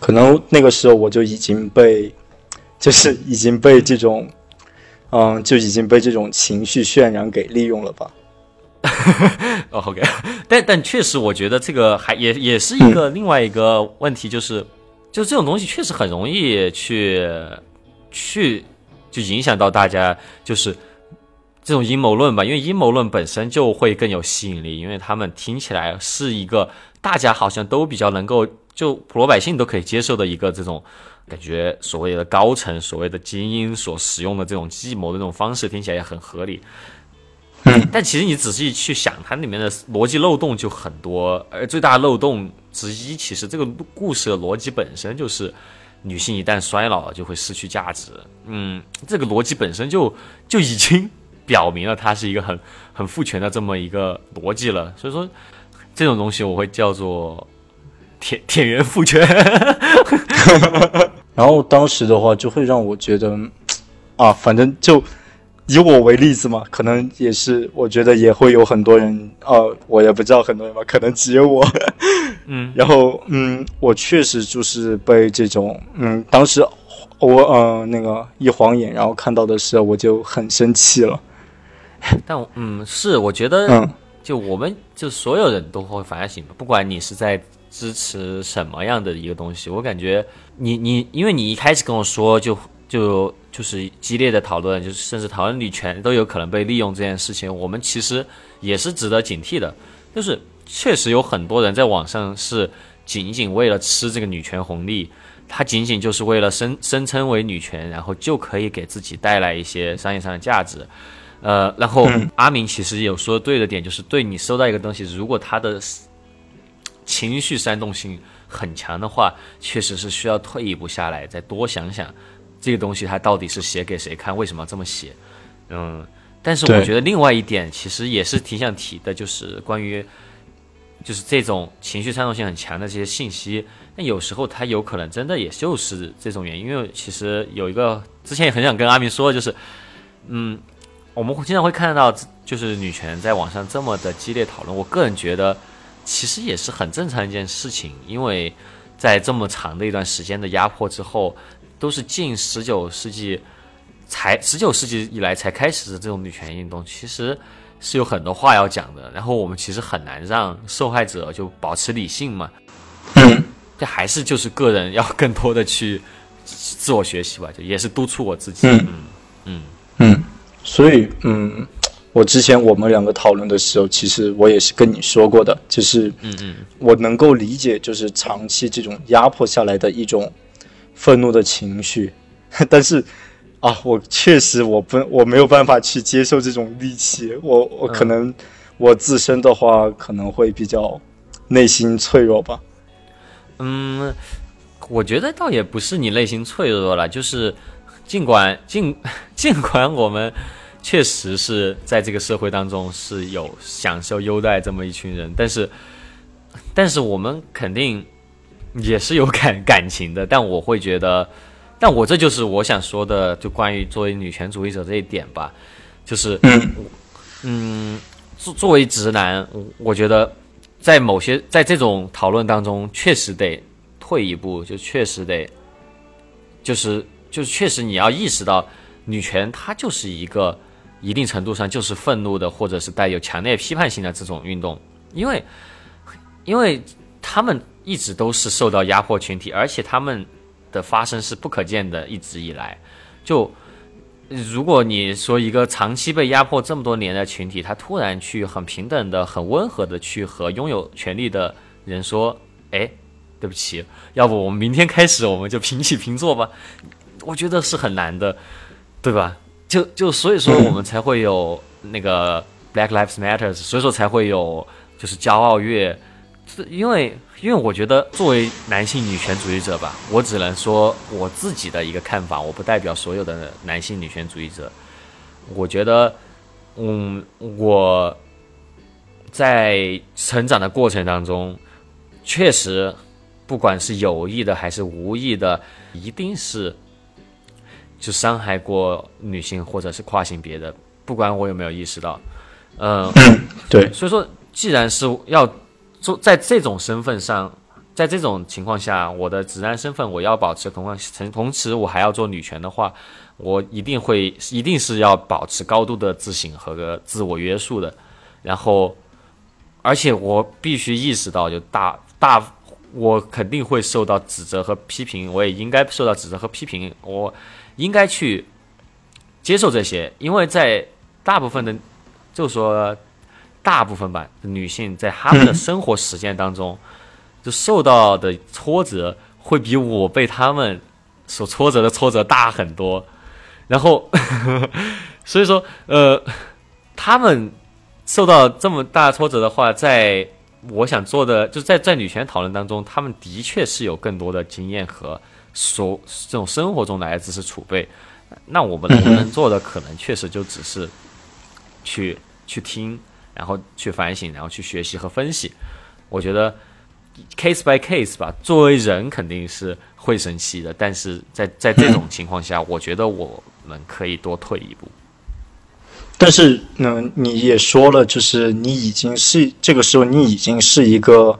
可能那个时候我就已经被，就是已经被这种，嗯，就已经被这种情绪渲染给利用了吧。哦，OK，但但确实，我觉得这个还也也是一个另外一个问题，就是就这种东西确实很容易去去。就影响到大家，就是这种阴谋论吧，因为阴谋论本身就会更有吸引力，因为他们听起来是一个大家好像都比较能够，就普罗百姓都可以接受的一个这种感觉，所谓的高层、所谓的精英所使用的这种计谋的这种方式，听起来也很合理。但其实你仔细去想，它里面的逻辑漏洞就很多，而最大的漏洞之一，其实这个故事的逻辑本身就是。女性一旦衰老，就会失去价值。嗯，这个逻辑本身就就已经表明了它是一个很很父权的这么一个逻辑了。所以说，这种东西我会叫做田田园父权。然后当时的话，就会让我觉得，啊，反正就以我为例子嘛，可能也是，我觉得也会有很多人，呃，我也不知道很多人吧，可能只有我，嗯，然后，嗯，我确实就是被这种，嗯，当时我呃那个一晃眼，然后看到的时候，我就很生气了。但嗯，是我觉得，嗯，就我们就所有人都会反省，不管你是在支持什么样的一个东西，我感觉你你，因为你一开始跟我说，就就就是激烈的讨论，就是甚至讨论女权都有可能被利用这件事情，我们其实也是值得警惕的。就是确实有很多人在网上是仅仅为了吃这个女权红利，他仅仅就是为了声声称为女权，然后就可以给自己带来一些商业上的价值。呃，然后阿明其实有说对的点，就是对你收到一个东西，如果他的情绪煽动性很强的话，确实是需要退一步下来，再多想想这个东西它到底是写给谁看，为什么要这么写。嗯，但是我觉得另外一点其实也是挺想提的，就是关于就是这种情绪煽动性很强的这些信息，那有时候它有可能真的也就是这种原因，因为其实有一个之前也很想跟阿明说，就是嗯。我们会经常会看到，就是女权在网上这么的激烈讨论。我个人觉得，其实也是很正常一件事情，因为在这么长的一段时间的压迫之后，都是近十九世纪才十九世纪以来才开始的这种女权运动，其实是有很多话要讲的。然后我们其实很难让受害者就保持理性嘛，这还是就是个人要更多的去自我学习吧，就也是督促我自己。嗯嗯嗯，所以，嗯，我之前我们两个讨论的时候，其实我也是跟你说过的，就是，嗯嗯我能够理解，就是长期这种压迫下来的一种愤怒的情绪，但是啊，我确实我不我没有办法去接受这种戾气，我我可能、我自身的话可能会比较内心脆弱吧。嗯，我觉得倒也不是你内心脆弱了，就是尽管尽 尽管我们确实是在这个社会当中是有享受优待这么一群人，但是但是我们肯定也是有感感情的，但我会觉得，但我这就是我想说的，就关于作为女权主义者这一点吧，就是嗯，作作为直男，我我觉得。在某些在这种讨论当中，确实得退一步，就确实得，就是就是确实你要意识到，女权它就是一个一定程度上就是愤怒的，或者是带有强烈批判性的这种运动，因为因为他们一直都是受到压迫群体，而且他们的发生是不可见的，一直以来就。如果你说一个长期被压迫这么多年的群体，他突然去很平等的、很温和的去和拥有权利的人说：“哎，对不起，要不我们明天开始我们就平起平坐吧。”我觉得是很难的，对吧？就就所以说我们才会有那个 Black Lives Matters，所以说才会有就是骄傲月，因为。因为我觉得，作为男性女权主义者吧，我只能说我自己的一个看法，我不代表所有的男性女权主义者。我觉得，嗯，我在成长的过程当中，确实，不管是有意的还是无意的，一定是就伤害过女性或者是跨性别的，不管我有没有意识到，嗯，对，所以说，既然是要。做在这种身份上，在这种情况下，我的直男身份我要保持同同同时我还要做女权的话，我一定会一定是要保持高度的自省和个自我约束的。然后，而且我必须意识到，就大大我肯定会受到指责和批评，我也应该受到指责和批评，我应该去接受这些，因为在大部分的，就说。大部分吧，女性在她们的生活实践当中，就受到的挫折会比我被他们所挫折的挫折大很多。然后，所以说，呃，他们受到这么大挫折的话，在我想做的，就在在女权讨论当中，他们的确是有更多的经验和所这种生活中来的知识储备。那我们能能做的，可能确实就只是去去听。然后去反省，然后去学习和分析，我觉得 case by case 吧，作为人肯定是会生气的，但是在在这种情况下，我觉得我们可以多退一步。但是嗯，你也说了，就是你已经是这个时候，你已经是一个，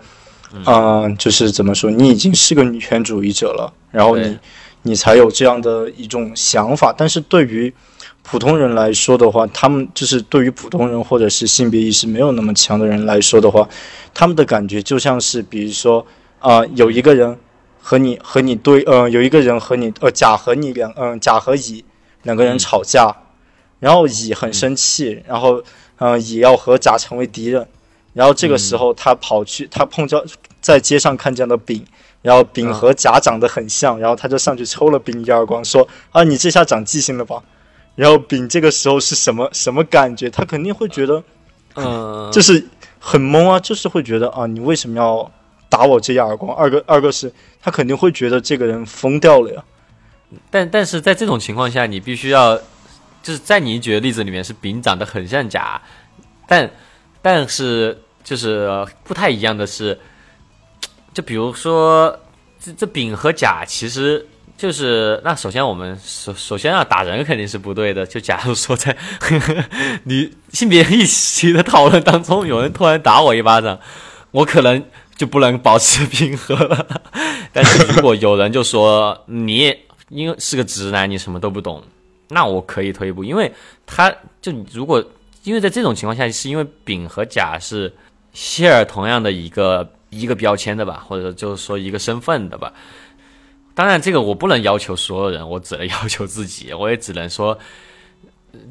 嗯，就是怎么说，你已经是个女权主义者了，然后你你才有这样的一种想法。但是对于普通人来说的话，他们就是对于普通人或者是性别意识没有那么强的人来说的话，他们的感觉就像是，比如说啊，有一个人和你和你对，呃，有一个人和你，呃，甲和你两，嗯，甲和乙两个人吵架。然后乙很生气，然后，嗯，乙要和甲成为敌人，然后这个时候他跑去，他碰着在街上看见了丙，然后丙和甲长得很像，然后他就上去抽了丙一耳光，说啊，你这下长记性了吧？然后丙这个时候是什么什么感觉？他肯定会觉得，嗯，就是很懵啊，就是会觉得啊，你为什么要打我这一耳光？二个二个是他肯定会觉得这个人疯掉了呀。但但是在这种情况下，你必须要。就是在你举的例子里面是丙长得很像甲，但但是就是不太一样的是，就比如说这这丙和甲其实就是那首先我们首首先要打人肯定是不对的。就假如说在 你性别一起的讨论当中，有人突然打我一巴掌，我可能就不能保持平和了。但是如果有人就说你因为是个直男，你什么都不懂。那我可以退一步，因为他就如果因为在这种情况下，是因为丙和甲是希尔同样的一个一个标签的吧，或者就是说一个身份的吧。当然，这个我不能要求所有人，我只能要求自己，我也只能说，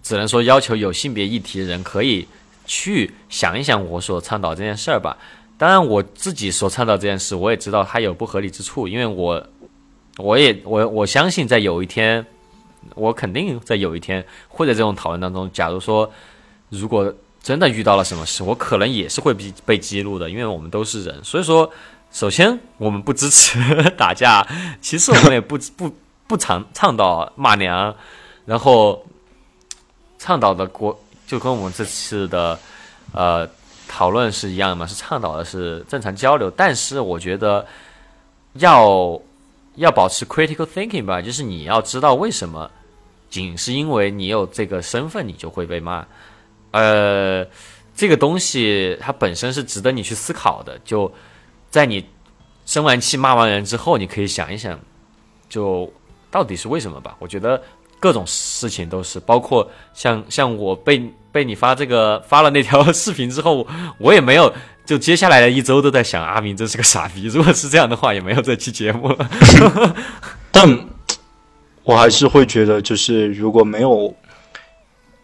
只能说要求有性别议题的人可以去想一想我所倡导这件事儿吧。当然，我自己所倡导这件事，我也知道它有不合理之处，因为我我也我我相信在有一天。我肯定在有一天会在这种讨论当中，假如说如果真的遇到了什么事，我可能也是会被被激怒的，因为我们都是人。所以说，首先我们不支持 打架，其次我们也不不不倡倡导骂娘，然后倡导的国就跟我们这次的呃讨论是一样的嘛，是倡导的是正常交流，但是我觉得要要保持 critical thinking 吧，就是你要知道为什么。仅是因为你有这个身份，你就会被骂，呃，这个东西它本身是值得你去思考的。就在你生完气骂完人之后，你可以想一想，就到底是为什么吧。我觉得各种事情都是，包括像像我被被你发这个发了那条视频之后，我也没有就接下来的一周都在想阿明真是个傻逼。如果是这样的话，也没有这期节目了。但。我还是会觉得，就是如果没有，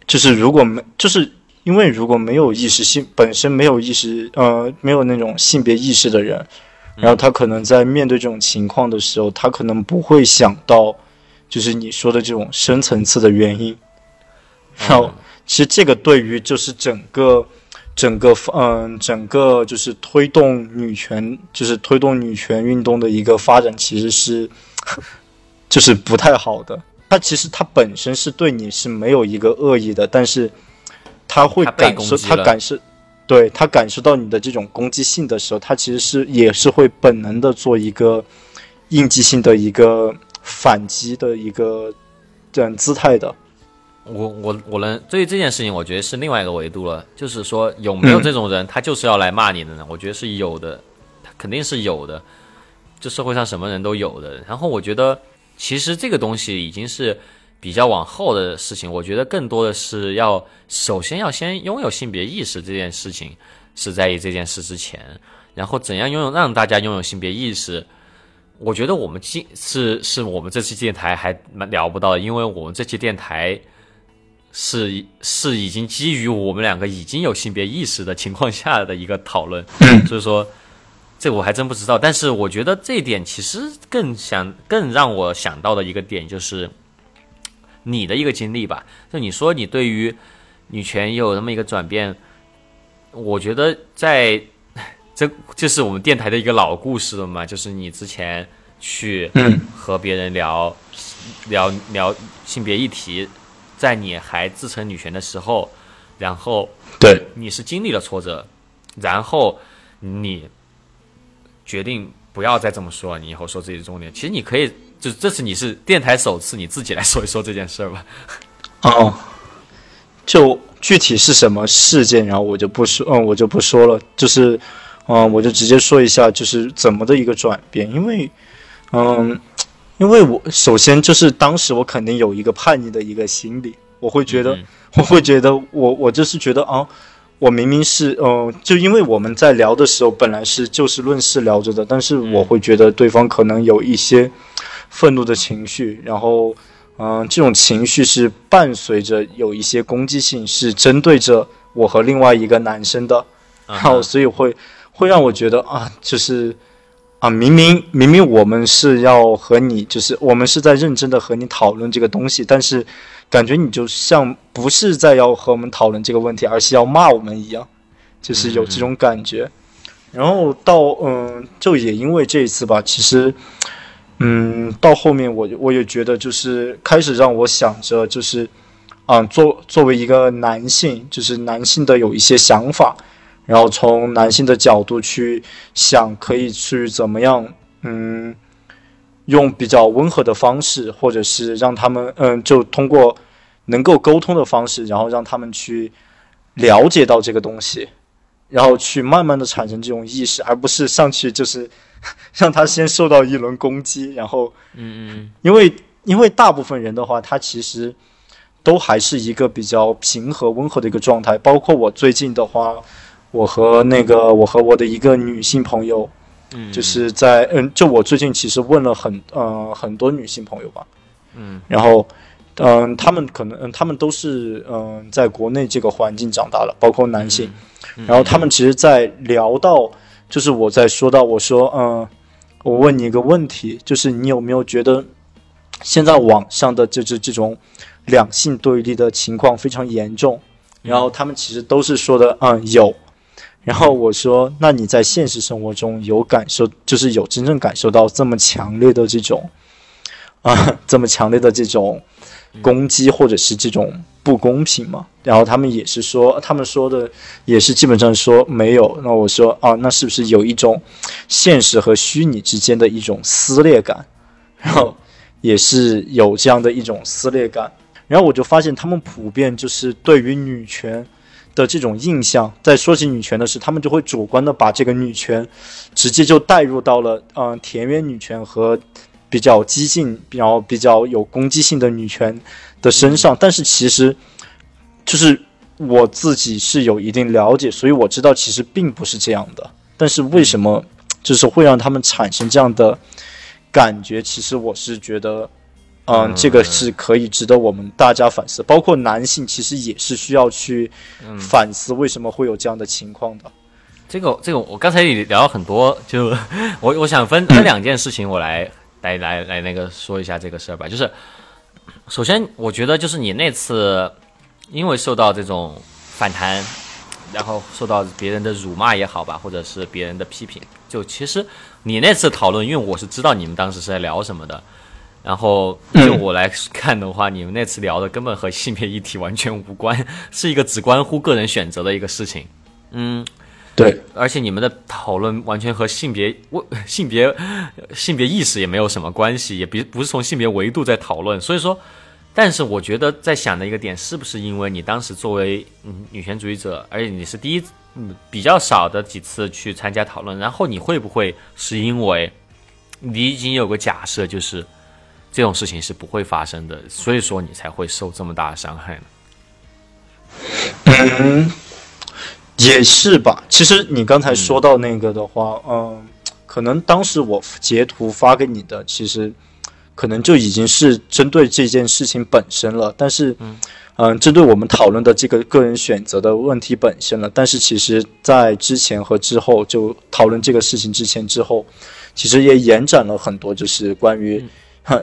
就是如果没，就是因为如果没有意识性本身没有意识，呃，没有那种性别意识的人，然后他可能在面对这种情况的时候，他可能不会想到，就是你说的这种深层次的原因。然后，其实这个对于就是整个整个嗯整个就是推动女权，就是推动女权运动的一个发展，其实是。就是不太好的，他其实他本身是对你是没有一个恶意的，但是他会感受他感受，对他感受到你的这种攻击性的时候，他其实是也是会本能的做一个应激性的一个反击的一个这样姿态的。我我我能对于这件事情，我觉得是另外一个维度了，就是说有没有这种人，他就是要来骂你的呢？我觉得是有的，他肯定是有的，这社会上什么人都有的。然后我觉得。其实这个东西已经是比较往后的事情，我觉得更多的是要首先要先拥有性别意识这件事情是在于这件事之前，然后怎样拥有让大家拥有性别意识，我觉得我们今是是我们这期电台还蛮聊不到的，因为我们这期电台是是已经基于我们两个已经有性别意识的情况下的一个讨论，所以说。这我还真不知道，但是我觉得这一点其实更想、更让我想到的一个点就是你的一个经历吧。就你说你对于女权有那么一个转变，我觉得在 这就是我们电台的一个老故事了嘛。就是你之前去和别人聊聊聊性别议题，在你还自称女权的时候，然后对你是经历了挫折，然后你。决定不要再这么说，你以后说自己的重点，其实你可以，就这次你是电台首次，你自己来说一说这件事儿吧。哦，就具体是什么事件，然后我就不说，嗯，我就不说了，就是，嗯，我就直接说一下，就是怎么的一个转变，因为，嗯，因为我首先就是当时我肯定有一个叛逆的一个心理，我会觉得，我会觉得，我我就是觉得啊，我明明是，嗯，就因为我们在聊的时候本来是就事论事聊着的，但是我会觉得对方可能有一些愤怒的情绪，然后。嗯，这种情绪是伴随着有一些攻击性，是针对着我和另外一个男生的，然后所以会会让我觉得啊，就是啊，明明明明我们是要和你，就是我们是在认真的和你讨论这个东西，但是感觉你就像不是在要和我们讨论这个问题，而是要骂我们一样，就是有这种感觉。然后到嗯，就也因为这一次吧，其实。嗯，到后面我我也觉得就是开始让我想着就是，嗯，作作为一个男性，就是男性的有一些想法，然后从男性的角度去想，可以去怎么样，嗯，用比较温和的方式，或者是让他们，嗯，就通过能够沟通的方式，然后让他们去了解到这个东西，然后去慢慢的产生这种意识，而不是上去就是。让他先受到一轮攻击，然后，嗯嗯，因为因为大部分人的话，他其实都还是一个比较平和温和的一个状态。包括我最近的话，我和那个我和我的一个女性朋友，嗯，就是在嗯，就我最近其实问了很呃很多女性朋友吧，嗯，然后嗯，他们可能嗯，他们都是嗯在国内这个环境长大了，包括男性，然后他们其实，在聊到。就是我在说到我说嗯，我问你一个问题，就是你有没有觉得现在网上的这这这种两性对立的情况非常严重？然后他们其实都是说的嗯有。然后我说那你在现实生活中有感受，就是有真正感受到这么强烈的这种啊这么强烈的这种攻击或者是这种不公平吗？然后他们也是说，他们说的也是基本上说没有。那我说啊，那是不是有一种现实和虚拟之间的一种撕裂感？然后也是有这样的一种撕裂感。然后我就发现他们普遍就是对于女权的这种印象，在说起女权的时候，他们就会主观的把这个女权直接就带入到了嗯田园女权和比较激进、比较比较有攻击性的女权的身上。但是其实。就是我自己是有一定了解，所以我知道其实并不是这样的。但是为什么就是会让他们产生这样的感觉？其实我是觉得，嗯，这个是可以值得我们大家反思，包括男性其实也是需要去反思为什么会有这样的情况的。这个这个，我刚才也聊了很多，就 我我想分分两件事情，我来来来来那个说一下这个事儿吧。就是首先，我觉得就是你那次。因为受到这种反弹，然后受到别人的辱骂也好吧，或者是别人的批评，就其实你那次讨论，因为我是知道你们当时是在聊什么的，然后就我来看的话，你们那次聊的根本和性别议题完全无关，是一个只关乎个人选择的一个事情。嗯，对，而且你们的讨论完全和性别、性别、性别意识也没有什么关系，也不不是从性别维度在讨论，所以说。但是我觉得在想的一个点，是不是因为你当时作为嗯女权主义者，而且你是第一嗯比较少的几次去参加讨论，然后你会不会是因为你已经有个假设，就是这种事情是不会发生的，所以说你才会受这么大的伤害呢？嗯，也是吧。其实你刚才说到那个的话，嗯，可能当时我截图发给你的，其实。可能就已经是针对这件事情本身了，但是，嗯，针对我们讨论的这个个人选择的问题本身了。但是，其实，在之前和之后，就讨论这个事情之前之后，其实也延展了很多，就是关于，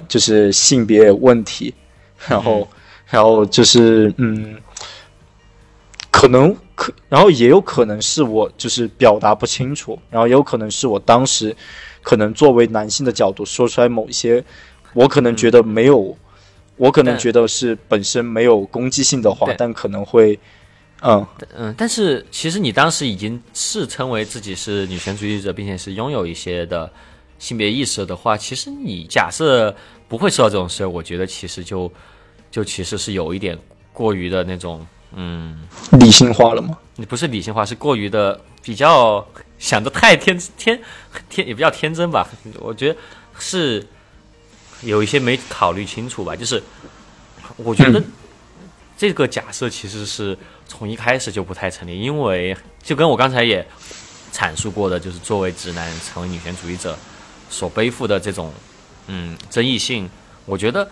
就是性别问题，然后，然后就是，嗯，可能可，然后也有可能是我就是表达不清楚，然后也有可能是我当时可能作为男性的角度说出来某一些。我可能觉得没有，我可能觉得是本身没有攻击性的话，但可能会，嗯嗯，但是其实你当时已经是称为自己是女权主义者，并且是拥有一些的性别意识的话，其实你假设不会受到这种事，我觉得其实就就其实是有一点过于的那种，嗯，理性化了吗？你不是理性化，是过于的比较想的太天天天也比较天真吧？我觉得是有一些没考虑清楚吧，就是我觉得这个假设其实是从一开始就不太成立，因为就跟我刚才也阐述过的，就是作为直男成为女权主义者所背负的这种嗯争议性，我觉得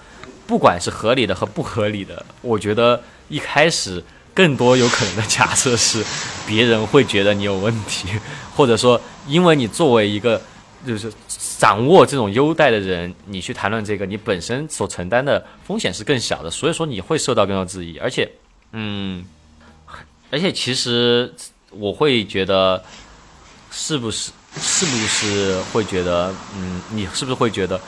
不管是合理的和不合理的，我觉得一开始更多有可能的假设是别人会觉得你有问题，或者说因为你作为一个就是掌握这种优待的人，你去谈论这个，你本身所承担的风险是更小的，所以。说你会受到更多质疑，而且，嗯，而且其实我会觉得，是不是是不是会觉得，嗯，你是不是会觉得，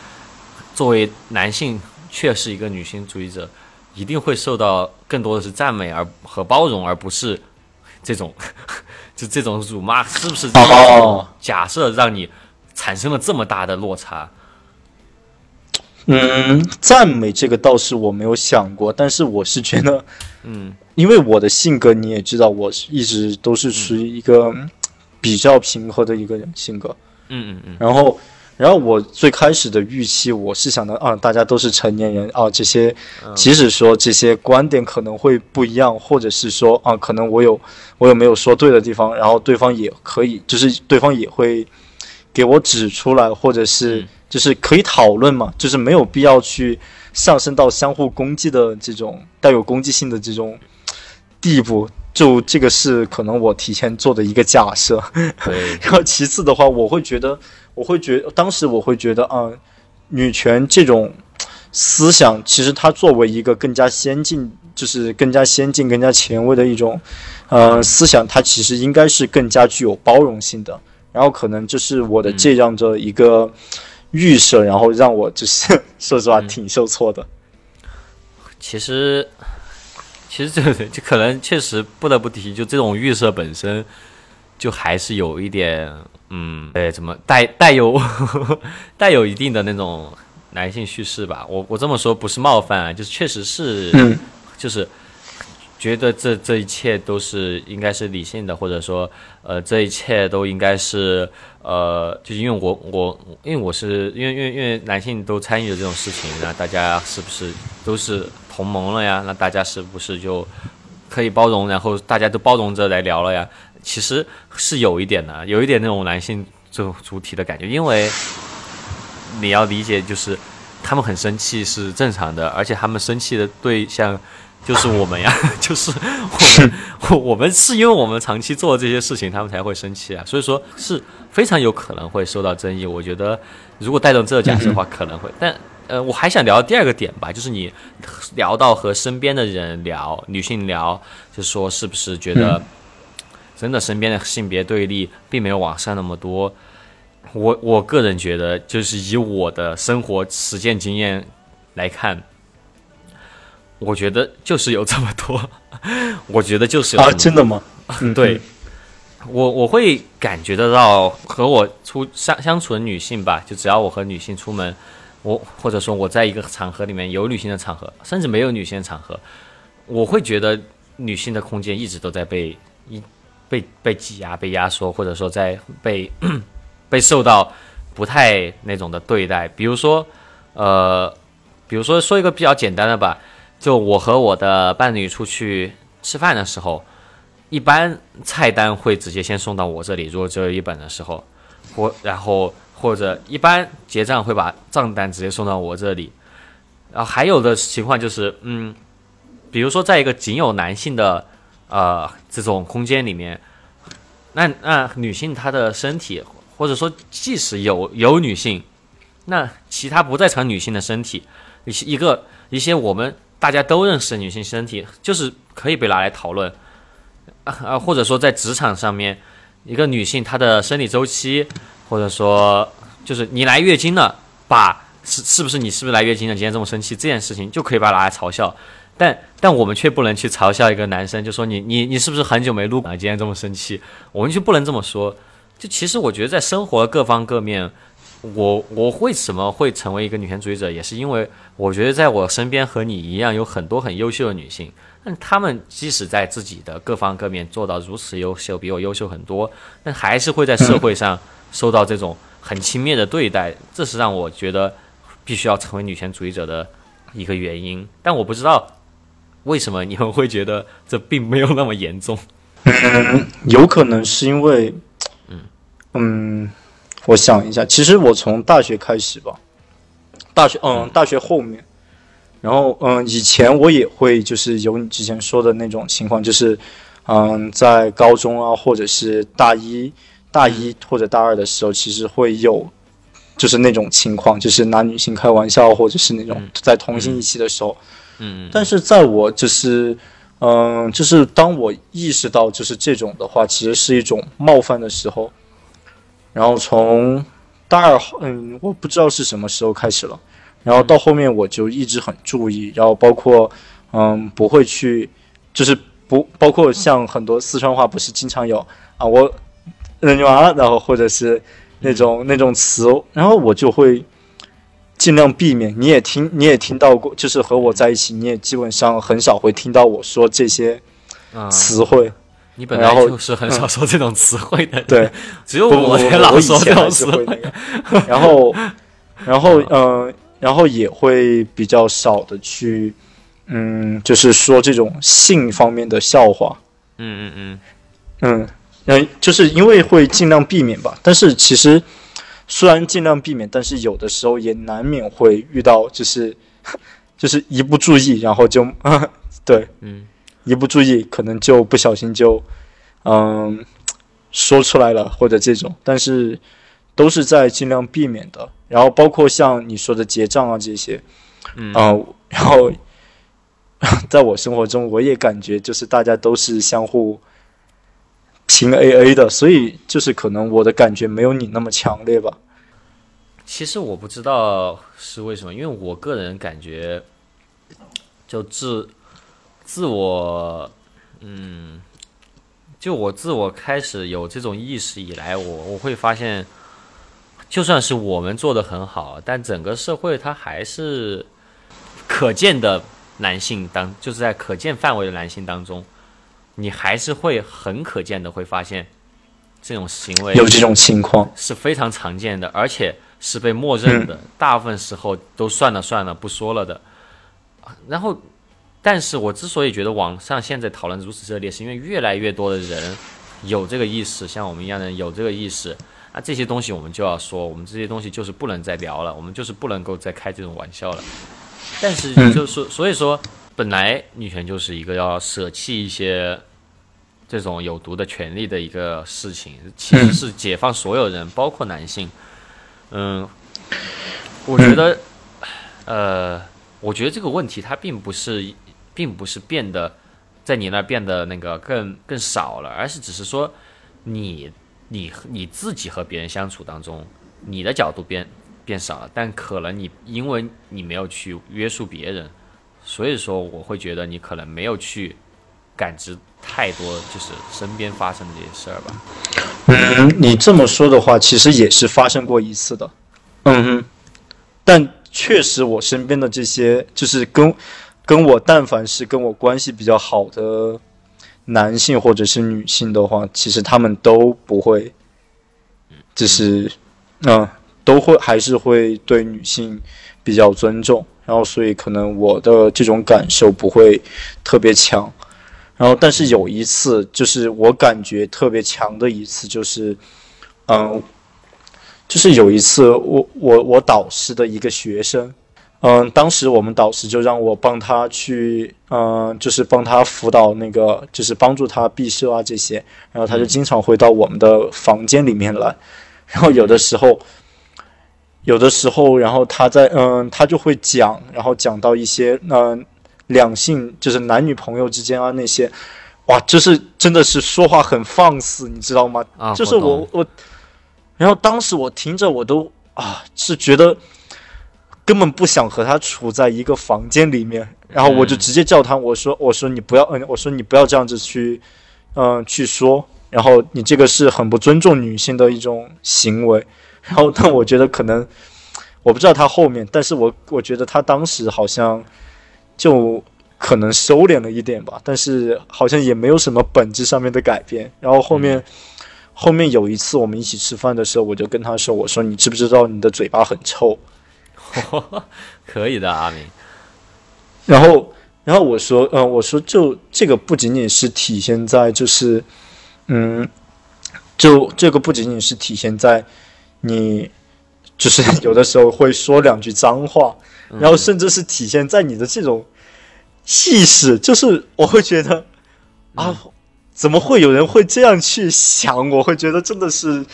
作为男性却是一个女性主义者，一定会受到更多的是赞美而和包容，而不是这种 就这种辱骂，是不是？哦假设让你产生了这么大的落差，嗯，赞美这个倒是我没有想过，但是我是觉得，嗯因为我的性格你也知道，我是一直都是属于一个嗯比较平和的一个人性格。嗯嗯嗯然后，然后我最开始的预期，我是想的啊，大家都是成年人啊，这些即使说这些观点可能会不一样，或者是说啊，可能我有我有没有说对的地方，然后对方也可以，就是对方也会给我指出来，或者是嗯。就是可以讨论嘛，就是没有必要去上升到相互攻击的这种带有攻击性的这种地步。就这个是可能我提前做的一个假设，对，然后其次的话，我会觉得，我会觉当时我会觉得啊、女权这种思想，其实它作为一个更加先进，就是更加先进、更加前卫的一种呃思想，它其实应该是更加具有包容性的。然后可能就是我的这样的一个预设，然后让我就是 说实话挺受挫的。其实其实这个就可能确实不得不提，就这种预设本身就还是有一点，嗯，对，怎么带带有 带有一定的那种男性叙事吧？我我这么说不是冒犯啊，就是确实是，嗯就是觉得这这一切都是应该是理性的，或者说，呃，这一切都应该是，呃，就是因为我我因为我是因为因为因为男性都参与了这种事情，那大家是不是都是同盟了呀？那大家是不是就可以包容，然后大家都包容着来聊了呀？其实是有一点的，有一点那种男性这种主体的感觉，因为你要理解，就是他们很生气是正常的，而且他们生气的对象就是我们呀，就是我们，我我们是因为我们长期做这些事情，他们才会生气啊，所以说是非常有可能会受到争议。我觉得如果带动这个假设的话，可能会，但。呃，我还想聊第二个点吧，就是你聊到和身边的人聊，女性聊，就说是不是觉得真的身边的性别对立并没有网上那么多？我我个人觉得，就是以我的生活实践经验来看，我觉得就是有这么多，我觉得就是有啊，真的吗？嗯，对，我我会感觉得到和我出相相处的女性吧，就只要我和女性出门，我或者说我在一个场合里面有女性的场合，甚至没有女性的场合，我会觉得女性的空间一直都在被一被被挤压、被压缩，或者说在被 被受到不太那种的对待。比如说，呃，比如说说一个比较简单的吧，就我和我的伴侣出去吃饭的时候。一般菜单会直接先送到我这里，如果只有一本的时候，或然后或者一般结账会把账单直接送到我这里，然后还有的情况就是，嗯，比如说在一个仅有男性的呃这种空间里面，那那女性她的身体，或者说即使有有女性，那其他不在场女性的身体，一些一个一些我们大家都认识的女性身体，就是可以被拿来讨论。啊，或者说在职场上面，一个女性她的生理周期，或者说就是你来月经了，把是是不是你是不是来月经了？今天这么生气这件事情就可以把它拿来嘲笑，但但我们却不能去嘲笑一个男生，就说你你你是不是很久没撸啊？今天这么生气，我们就不能这么说。就其实我觉得在生活各方各面，我我为什么会成为一个女权主义者，也是因为我觉得在我身边和你一样有很多很优秀的女性，但她们即使在自己的各方各面做到如此优秀，比我优秀很多，但还是会在社会上受到这种很轻蔑的对待，这是让我觉得必须要成为女权主义者的一个原因。但我不知道为什么你们会觉得这并没有那么严重。嗯，有可能是因为。嗯嗯，我想一下，其实我从大学开始吧，大学嗯，大学后面，然后嗯，以前我也会就是有你之前说的那种情况，就是嗯，在高中啊，或者是大一、大一或者大二的时候，其实会有就是那种情况，就是拿女性开玩笑，或者是那种在同性一起的时候，嗯嗯，但是在我就是嗯，就是当我意识到就是这种的话，其实是一种冒犯的时候。然后从大二，嗯，我不知道是什么时候开始了，然后到后面我就一直很注意，然后包括，嗯，不会去，就是不包括像很多四川话不是经常有啊，我嫩完了，然后或者是那种那种词，然后我就会尽量避免。你也听，你也听到过，就是和我在一起，你也基本上很少会听到我说这些词汇。你本来就是很少说这种词汇的，对，只有我才老说这种词汇。然后，然后，嗯，然后也会比较少的去，嗯，就是说这种性方面的笑话。嗯嗯嗯，嗯，就是因为会尽量避免吧。但是其实虽然尽量避免，但是有的时候也难免会遇到，就是 就是一不注意，然后就 对，嗯。一不注意，可能就不小心就，嗯，说出来了，或者这种，但是都是在尽量避免的。然后包括像你说的结账啊这些，嗯，然后 在我生活中，我也感觉就是大家都是相互平 A A 的，所以就是可能我的感觉没有你那么强烈吧。其实我不知道是为什么，因为我个人感觉就自。自我，嗯，就我自我开始有这种意识以来，我我会发现，就算是我们做的很好，但整个社会它还是可见的男性当，就是在可见范围的男性当中，你还是会很可见的会发现这种行为有这种情况是非常常见的，而且是被默认的，大部分时候都算了算了不说了的，然后。但是我之所以觉得网上现在讨论如此热烈，是因为越来越多的人有这个意识，像我们一样的人有这个意识，那，这些东西我们就要说，我们这些东西就是不能再聊了，我们就是不能够再开这种玩笑了。但是就是所以说，本来女权就是一个要舍弃一些这种有毒的权利的一个事情，其实是解放所有人，包括男性。嗯，我觉得，呃，我觉得这个问题它并不是。并不是变得在你那变得那个更更少了，而是只是说你你你自己和别人相处当中，你的角度变变少了，但可能你因为你没有去约束别人，所以说我会觉得你可能没有去感知太多就是身边发生的这些事儿吧。嗯，你这么说的话，其实也是发生过一次的。嗯哼，但确实我身边的这些就是跟。跟我但凡是跟我关系比较好的男性或者是女性的话，其实他们都不会，就是，嗯，都会还是会对女性比较尊重，然后所以可能我的这种感受不会特别强，然后但是有一次就是我感觉特别强的一次就是，嗯，就是有一次我我我导师的一个学生。嗯，当时我们导师就让我帮他去，嗯，就是帮他辅导那个，就是帮助他毕设啊这些。然后他就经常会到我们的房间里面来。然后有的时候，有的时候，然后他在，嗯，他就会讲，然后讲到一些，嗯，两性就是男女朋友之间啊那些，哇，就是真的是说话很放肆，你知道吗？啊，就是我我，然后当时我听着我都啊是觉得。根本不想和他处在一个房间里面，然后我就直接叫他，我说我说你不要，嗯，我说你不要这样子去，嗯，去说，然后你这个是很不尊重女性的一种行为。然后，但我觉得可能我不知道他后面，但是我我觉得他当时好像就可能收敛了一点吧，但是好像也没有什么本质上面的改变。然后后面后面有一次我们一起吃饭的时候，我就跟他说，我说你知不知道你的嘴巴很臭？可以的，阿明。然后，然后我说，嗯，我说，就这个不仅仅是体现在，就是，嗯，就这个不仅仅是体现在你，就是 有的时候会说两句脏话，然后甚至是体现在你的这种意识，就是我会觉得啊，怎么会有人会这样去想？我会觉得真的是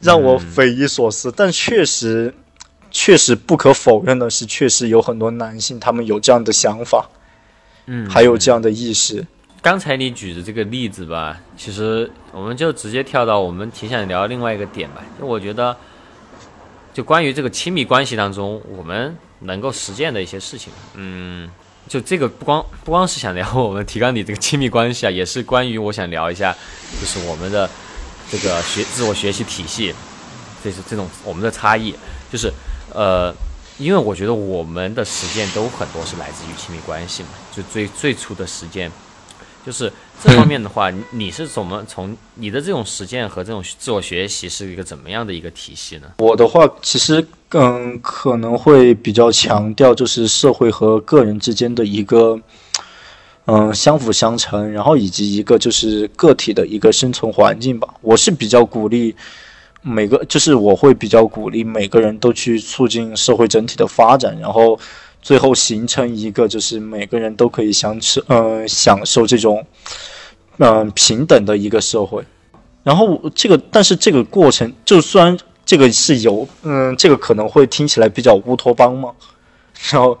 让我匪夷所思，但确实。确实不可否认的是，确实有很多男性他们有这样的想法，嗯，还有这样的意识。刚才你举的这个例子吧，其实我们就直接跳到我们挺想聊另外一个点吧。就我觉得，就关于这个亲密关系当中，我们能够实践的一些事情，嗯，就这个不光不光是想聊我们提纲里这个亲密关系啊，也是关于我想聊一下，就是我们的这个学自我学习体系，这是这种我们的差异，就是。呃，因为我觉得我们的实践都很多是来自于亲密关系嘛，就最最初的实践，就是这方面的话，你是怎么从你的这种实践和这种自我学习是一个怎么样的一个体系呢？我的话，其实更可能会比较强调就是社会和个人之间的一个嗯相辅相成，然后以及一个就是个体的一个生存环境吧。我是比较鼓励。每个就是我会比较鼓励每个人都去促进社会整体的发展，然后最后形成一个就是每个人都可以享受嗯享受这种嗯平等的一个社会。然后这个但是这个过程就虽然这个是有嗯这个可能会听起来比较乌托邦嘛，然后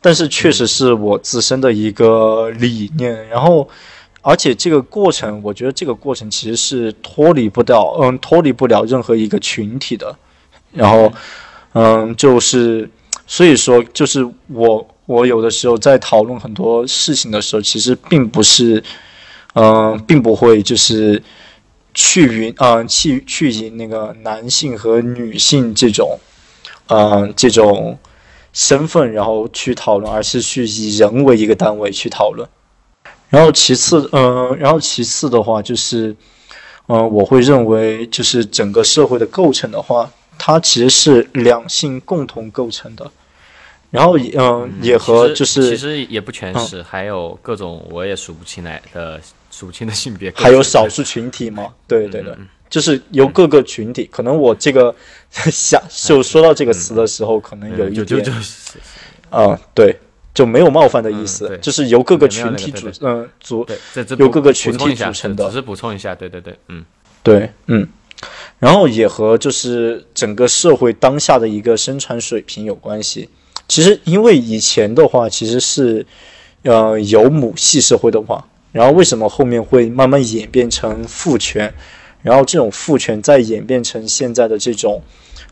但是确实是我自身的一个理念，然后。而且这个过程，我觉得这个过程其实是脱离不掉，嗯，脱离不了任何一个群体的。然后，嗯，就是，所以说，就是我，我有的时候在讨论很多事情的时候，其实并不是，嗯，并不会就是去云，嗯，去去以那个男性和女性这种，嗯，这种身份，然后去讨论，而是去以人为一个单位去讨论。然后其次，嗯，然后其次的话就是，嗯，我会认为就是整个社会的构成的话，它其实是两性共同构成的。然后，嗯，也和就是其实也不全是，还有各种我也数不清来的数不清的性别，还有少数群体吗？对对对，就是由各个群体。可能我这个 想就说到这个词的时候，可能有一点，啊，对。就没有冒犯的意思，就是由各个群体组，嗯，组由各个群体组成的。只是补充一下，对对对，嗯，对，嗯，然后也和就是整个社会当下的一个生产水平有关系。其实因为以前的话，其实是，呃，有母系社会的话，然后为什么后面会慢慢演变成父权，然后这种父权再演变成现在的这种，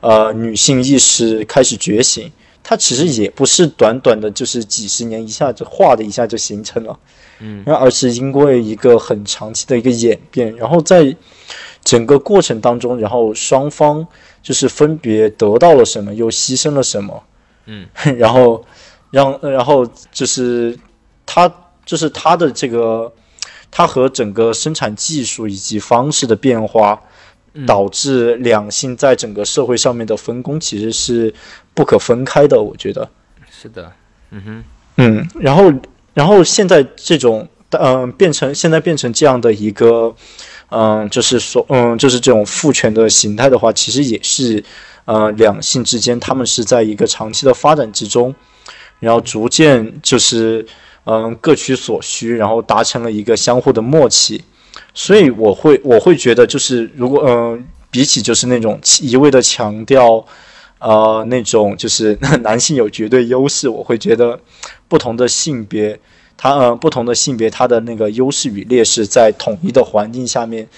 呃，女性意识开始觉醒。它其实也不是短短的，就是几十年一下子画的一下就形成了，嗯，然后而是因为一个很长期的一个演变，然后在整个过程当中，然后双方就是分别得到了什么，又牺牲了什么，嗯，然后让然后就是它就是它的这个它和整个生产技术以及方式的变化。导致两性在整个社会上面的分工其实是不可分开的，我觉得。是的，嗯哼，嗯，然后，然后现在这种，嗯，变成现在变成这样的一个，嗯，就是说，嗯，就是这种父权的形态的话，其实也是，呃，两性之间他们是在一个长期的发展之中，然后逐渐就是，嗯，各取所需，然后达成了一个相互的默契。所以我会我会觉得，就是如果嗯，比起就是那种一味的强调，呃，那种就是 男性有绝对优势，我会觉得不同的性别，它呃不同的性别，它的那个优势与劣势，在统一的环境下面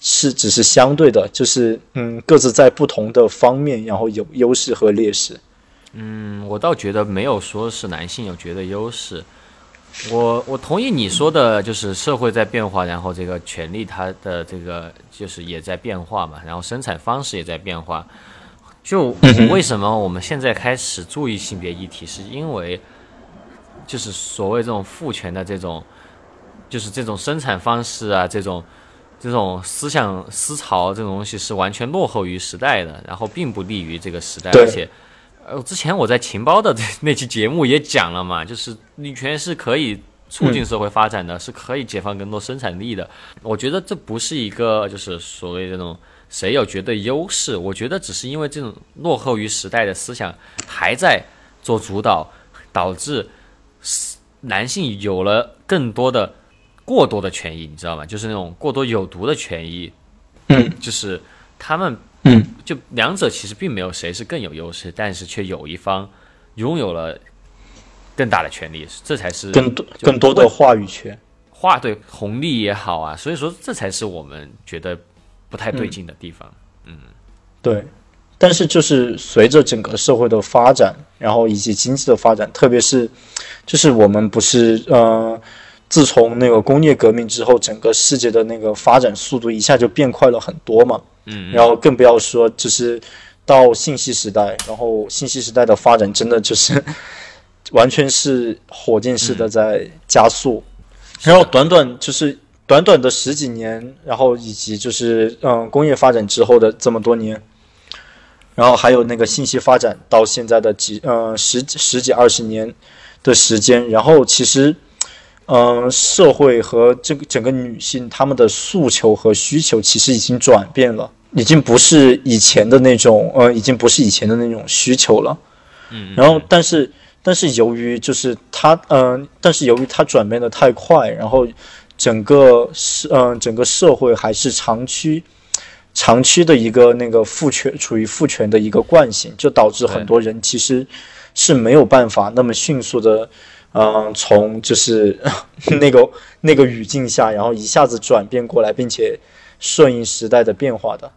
是只是相对的，就是嗯各自在不同的方面，然后有优势和劣势。嗯，我倒觉得没有说是男性有绝对优势。我我同意你说的，就是社会在变化，然后这个权利它的这个就是也在变化嘛，然后生产方式也在变化。就为什么我们现在开始注意性别议题，是因为就是所谓这种父权的这种，就是这种生产方式啊，这种这种思想思潮这种东西是完全落后于时代的，然后并不利于这个时代，而且。呃，之前我在情报的那期节目也讲了嘛，就是女权是可以促进社会发展的，是可以解放更多生产力的。我觉得这不是一个就是所谓这种谁有绝对优势，我觉得只是因为这种落后于时代的思想还在做主导，导致男性有了更多的过多的权益，你知道吗？就是那种过多有毒的权益，嗯，就是他们。嗯，就两者其实并没有谁是更有优势，但是却有一方拥有了更大的权利，这才是更多更多的话语权，话对红利也好啊，所以说这才是我们觉得不太对劲的地方。嗯，对。但是就是随着整个社会的发展，然后以及经济的发展，特别是就是我们不是呃，自从那个工业革命之后，整个世界的那个发展速度一下就变快了很多嘛。嗯，然后更不要说，就是到信息时代，然后信息时代的发展真的就是 完全是火箭式的在加速。然后短短就是短短的十几年，然后以及就是嗯工业发展之后的这么多年，然后还有那个信息发展到现在的几嗯十十几二十年的时间，然后其实。嗯，社会和这个整个女性她们的诉求和需求其实已经转变了，已经不是以前的那种，呃，已经不是以前的那种需求了。嗯，然后，但是，但是由于就是它，嗯，但是由于它转变的太快，然后整个社，嗯，整个社会还是长期、长期的一个那个父权处于父权的一个惯性，就导致很多人其实是没有办法那么迅速的。嗯，从就是 那个那个语境下，然后一下子转变过来，并且顺应时代的变化的。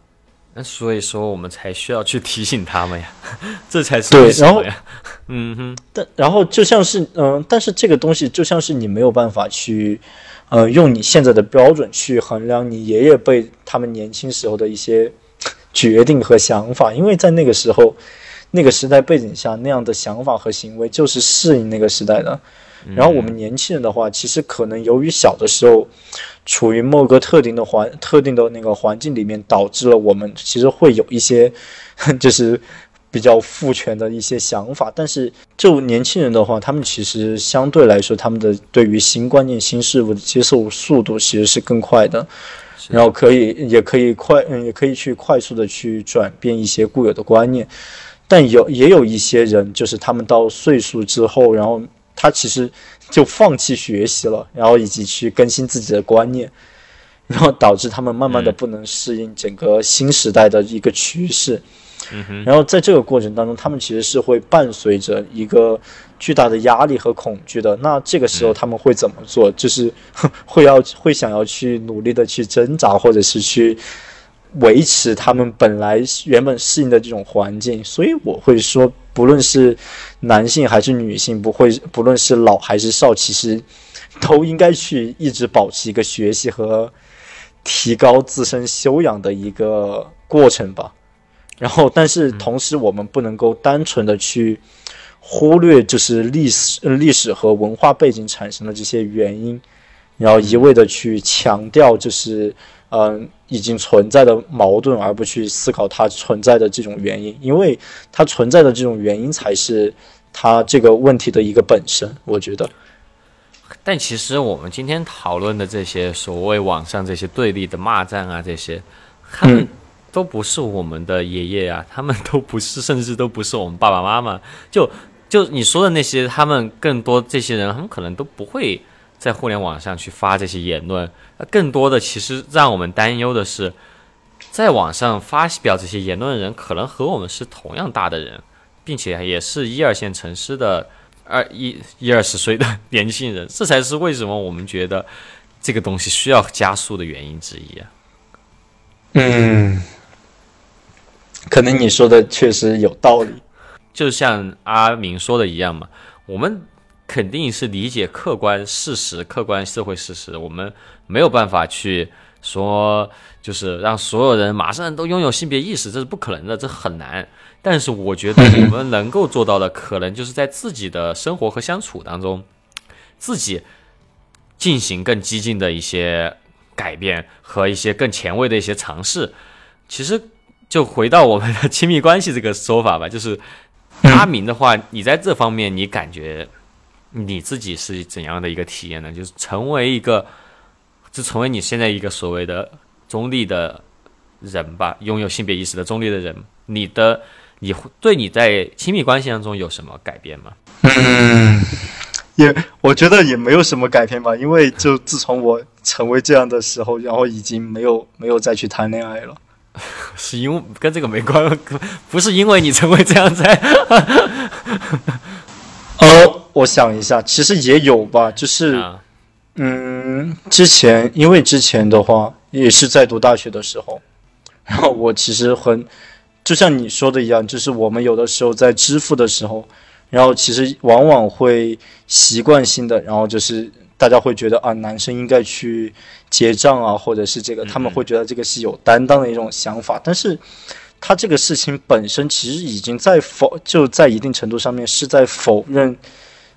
那所以说，我们才需要去提醒他们呀，这才是对。然后，嗯哼，但然后就像是嗯，但是这个东西就像是你没有办法去，呃，用你现在的标准去衡量你爷爷辈他们年轻时候的一些决定和想法，因为在那个时候。那个时代背景下那样的想法和行为就是适应那个时代的，然后我们年轻人的话，其实可能由于小的时候处于某个特定的环特定的那个环境里面，导致了我们其实会有一些 就是比较父权的一些想法。但是就年轻人的话，他们其实相对来说，他们的对于新观念、新事物的接受速度其实是更快的，然后可以也可以快嗯也可以去快速的去转变一些固有的观念。但有也有一些人，就是他们到岁数之后，然后他其实就放弃学习了，然后以及去更新自己的观念，然后导致他们慢慢的不能适应整个新时代的一个趋势。然后在这个过程当中，他们其实是会伴随着一个巨大的压力和恐惧的。那这个时候他们会怎么做？就是 会要会想要去努力的去挣扎，或者是去。维持他们本来原本适应的这种环境，所以我会说，不论是男性还是女性，不会不论是老还是少，其实都应该去一直保持一个学习和提高自身修养的一个过程吧。然后，但是同时，我们不能够单纯的去忽略，就是历史、历史和文化背景产生的这些原因，然后一味的去强调，就是。嗯，已经存在的矛盾，而不去思考它存在的这种原因，因为它存在的这种原因才是它这个问题的一个本身。我觉得，但其实我们今天讨论的这些所谓网上这些对立的骂战啊，这些，他们都不是我们的爷爷啊，他们都不是，甚至都不是我们爸爸妈妈。就就你说的那些，他们更多这些人，他们可能都不会。在互联网上去发这些言论，那更多的其实让我们担忧的是，在网上发表这些言论的人，可能和我们是同样大的人，并且也是一二线城市的二一一二十岁的年轻人，这才是为什么我们觉得这个东西需要加速的原因之一啊。嗯，可能你说的确实有道理。就像阿明说的一样嘛，我们肯定是理解客观事实、客观社会事实，我们没有办法去说，就是让所有人马上都拥有性别意识，这是不可能的，这很难。但是我觉得我们能够做到的，可能就是在自己的生活和相处当中，自己进行更激进的一些改变和一些更前卫的一些尝试。其实就回到我们的亲密关系这个说法吧，就是阿明的话，你在这方面你感觉你自己是怎样的一个体验呢？就是成为一个，就成为你现在一个所谓的中立的人吧，拥有性别意识的中立的人，你的你会对你在亲密关系当中有什么改变吗？嗯，也我觉得也没有什么改变吧，因为就自从我成为这样的时候，然后已经没有没有再去谈恋爱了。是因为跟这个没关，不是因为你成为这样才。呃，我想一下，其实也有吧，就是，嗯，之前因为之前的话也是在读大学的时候，然后我其实很，就像你说的一样，就是我们有的时候在支付的时候，然后其实往往会习惯性的，然后就是大家会觉得啊，男生应该去结账啊，或者是这个，他们会觉得这个是有担当的一种想法，但是。他这个事情本身其实已经在否，就在一定程度上面是在否认，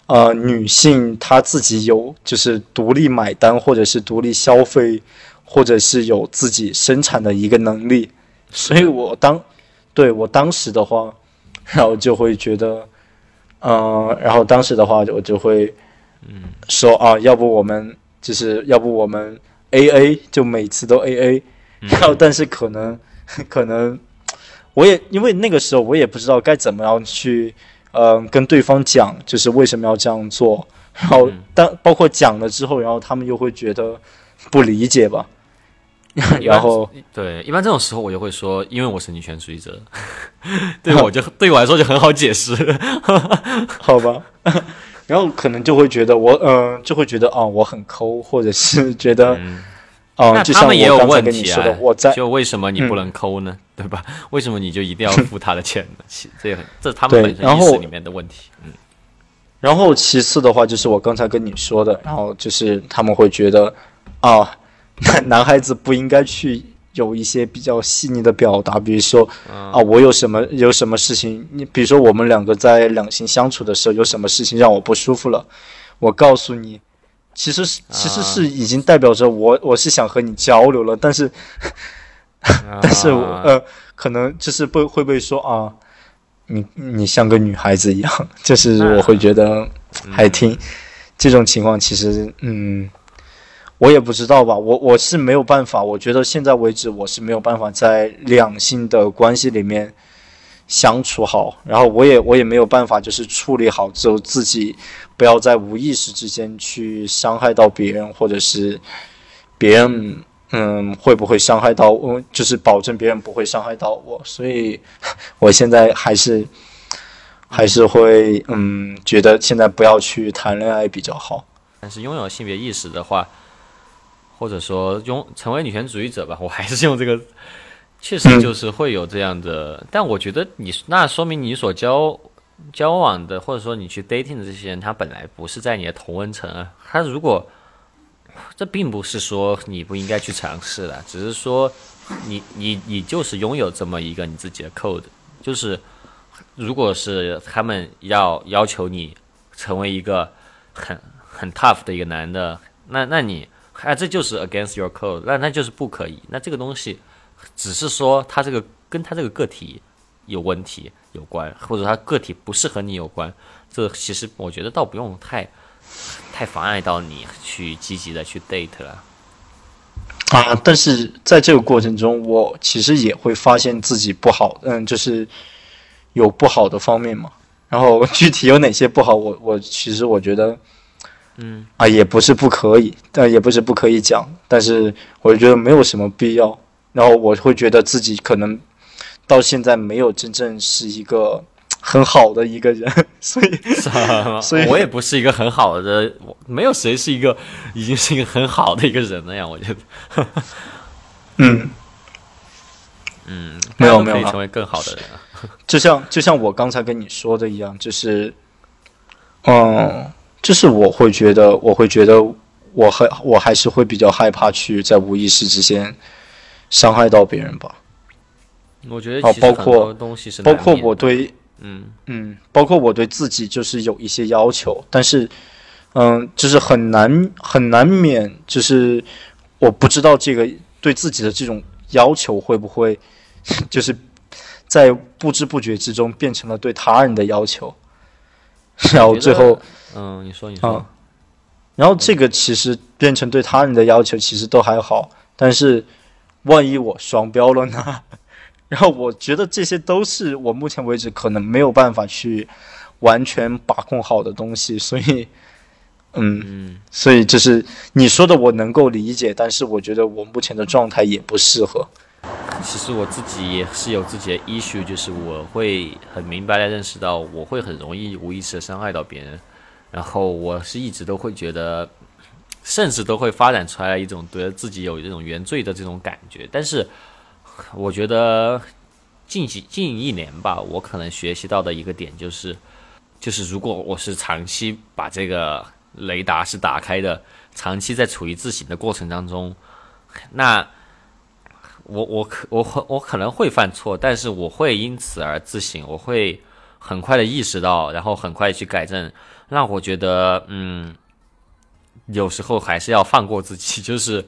呃，女性她自己有就是独立买单，或者是独立消费，或者是有自己生产的一个能力。所以我当对我当时的话，然后就会觉得，嗯，然后当时的话我就会，嗯，说啊，要不我们就是要不我们 A A 就每次都 A A，然后但是可能可能。我也因为那个时候我也不知道该怎么样去，呃，跟对方讲，就是为什么要这样做。然后当包括讲了之后，然后他们又会觉得不理解吧。然后对，一般这种时候我就会说，因为我是女权主义者，对我就对我来说就很好解释，好吧。然后可能就会觉得我，嗯，就会觉得啊，我很抠，或者是觉得。哦，那他们也有问题啊！我在就为什么你不能抠呢？对吧？为什么你就一定要付他的钱呢？其这也很这他们本身意识里面的问题。嗯。然后其次的话，就是我刚才跟你说的，然后就是他们会觉得啊，男男孩子不应该去有一些比较细腻的表达，比如说啊，我有什么有什么事情，你比如说我们两个在两性相处的时候，有什么事情让我不舒服了，我告诉你。其实是，其实是已经代表着我，我是想和你交流了，但是，但是呃，可能就是被会被说啊，你你像个女孩子一样，就是我会觉得还挺这种情况，其实嗯，我也不知道吧，我我是没有办法，我觉得现在为止我是没有办法在两性的关系里面。相处好，然后我也我也没有办法，就是处理好，之后自己不要在无意识之间去伤害到别人，或者是别人嗯会不会伤害到我，就是保证别人不会伤害到我。所以 我现在还是还是会嗯觉得现在不要去谈恋爱比较好。但是拥有性别意识的话，或者说拥成为女权主义者吧，我还是用这个。确实就是会有这样的，但我觉得你那说明你所交交往的，或者说你去 dating 的这些人，他本来不是在你的同温层啊。他如果这并不是说你不应该去尝试的，只是说你你你就是拥有这么一个你自己的 code，就是如果是他们要要求你成为一个很很 tough 的一个男的，那那你啊这就是 against your code，那那就是不可以。那这个东西。只是说他这个跟他这个个体有问题有关，或者他个体不适合你有关，这其实我觉得倒不用太太妨碍到你去积极的去 date 了。啊，但是在这个过程中，我其实也会发现自己不好，嗯，就是有不好的方面嘛。然后具体有哪些不好，我我其实我觉得，嗯，啊，也不是不可以，但也不是不可以讲，但是我觉得没有什么必要。然后我会觉得自己可能到现在没有真正是一个很好的一个人，所以，所以我也不是一个很好的，没有谁是一个已经是一个很好的一个人了呀，我觉得。嗯，嗯，没有没有可以成为更好的人啊。就像就像我刚才跟你说的一样，就是，嗯，就是我会觉得，我会觉得，我还我还是会比较害怕去在无意识之间伤害到别人吧。我觉得好其实很包括多东西是包括我对嗯。嗯，包括我对自己就是有一些要求，但是，嗯，就是很难很难免，就是我不知道这个对自己的这种要求会不会，就是在不知不觉之中变成了对他人的要求，然后最后，嗯，你说你说。啊，然后这个其实变成对他人的要求，其实都还好，但是万一我双标了呢？然后我觉得这些都是我目前为止可能没有办法去完全把控好的东西，所以，嗯，嗯所以就是你说的我能够理解，但是我觉得我目前的状态也不适合。其实我自己也是有自己的 issue，就是我会很明白的认识到，我会很容易无意识的伤害到别人，然后我是一直都会觉得，甚至都会发展出来一种对自己有这种原罪的这种感觉。但是，我觉得近几近一年吧，我可能学习到的一个点就是，就是如果我是长期把这个雷达是打开的，长期在处于自省的过程当中，那。我我可我会我可能会犯错，但是我会因此而自省，我会很快的意识到，然后很快去改正，让我觉得，嗯，有时候还是要放过自己，就是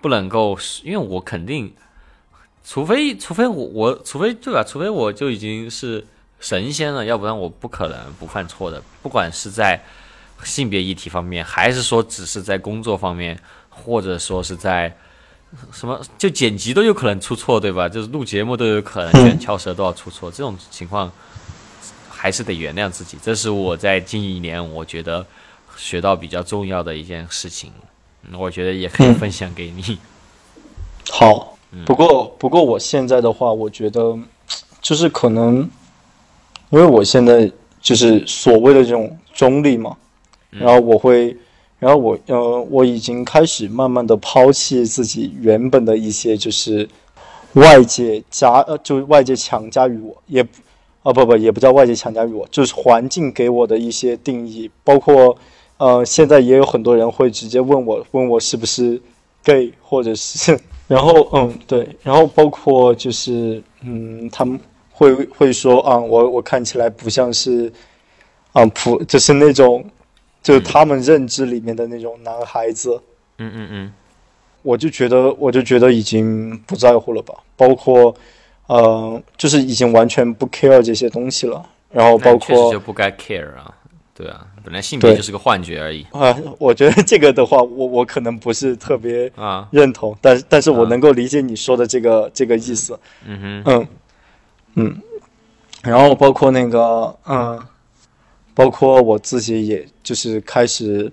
不能够，因为我肯定，除非除非我我除非对吧？除非我就已经是神仙了，要不然我不可能不犯错的，不管是在性别议题方面，还是说只是在工作方面，或者说是在。什么就剪辑都有可能出错，对吧？就是录节目都有可能卷翘舌都要出错，这种情况还是得原谅自己。这是我在近一年我觉得学到比较重要的一件事情，嗯我觉得也可以分享给你。好，不过不过我现在的话，我觉得就是可能，因为我现在就是所谓的这种中立嘛，然后我会。然后我呃，我已经开始慢慢的抛弃自己原本的一些就是外界加呃，就是外界强加于我，也啊不不也不叫外界强加于我，就是环境给我的一些定义，包括呃现在也有很多人会直接问我问我是不是 gay 或者是，然后嗯对，然后包括就是嗯他们会会说啊我我看起来不像是啊普就是那种。就是他们认知里面的那种男孩子，嗯嗯嗯，我就觉得，我就觉得已经不在乎了吧。包括，呃，就是已经完全不 care 这些东西了。然后包括就不该 care 啊，对啊，本来性别就是个幻觉而已。啊、我觉得这个的话，我我可能不是特别啊。认同，但但是我啊。能够理解你说的这个这个意思。嗯哼，嗯。嗯，然后包括那个嗯，包括我自己，也就是开始，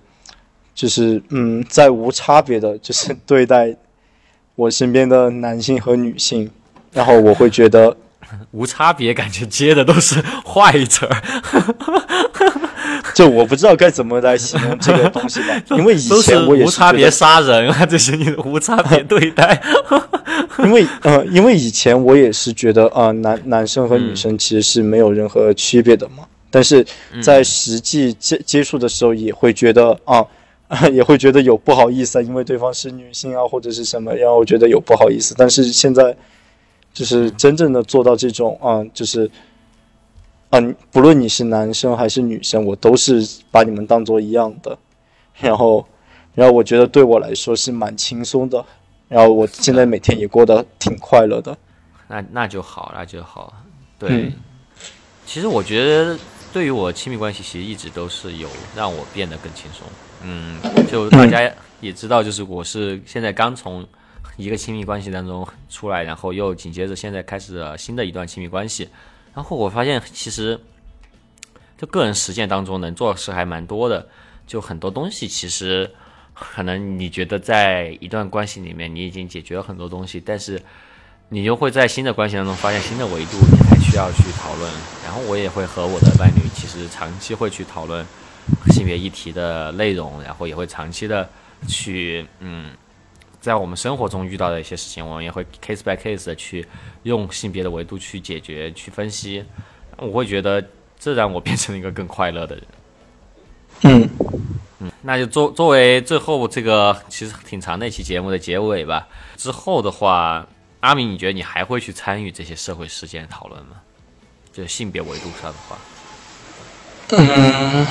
就是嗯，在无差别的，就是对待我身边的男性和女性，然后我会觉得，无差别，感觉接的都是坏词儿，就我不知道该怎么来形容这个东西吧，因为以前我也是无差别杀人啊，这些你的无差别对待。因为呃，因为以前我也是觉得啊、男男生和女生其实是没有任何区别的嘛。但是在实际接接触的时候，也会觉得啊，也会觉得有不好意思啊，因为对方是女性啊，或者是什么，然后我觉得有不好意思。但是现在就是真正的做到这种啊，就是啊，不论你是男生还是女生，我都是把你们当做一样的。然后，然后我觉得对我来说是蛮轻松的。然后我现在每天也过得挺快乐的。那那就好，那就好。对，嗯其实我觉得对于我亲密关系，其实一直都是有让我变得更轻松。嗯，就大家也知道，就是我是现在刚从一个亲密关系当中出来，然后又紧接着现在开始了新的一段亲密关系，然后我发现其实就个人实践当中能做的事还蛮多的，就很多东西其实。可能你觉得在一段关系里面你已经解决了很多东西，但是你又会在新的关系当中发现新的维度，你还需要去讨论。然后我也会和我的伴侣其实长期会去讨论性别议题的内容，然后也会长期的去嗯在我们生活中遇到的一些事情，我们也会 case by case 的去用性别的维度去解决、去分析。我会觉得这让我变成了一个更快乐的人。嗯嗯，那就作作为最后这个其实挺长的一期节目的结尾吧。之后的话，阿明，你觉得你还会去参与这些社会事件讨论吗？就是性别维度上的话，嗯，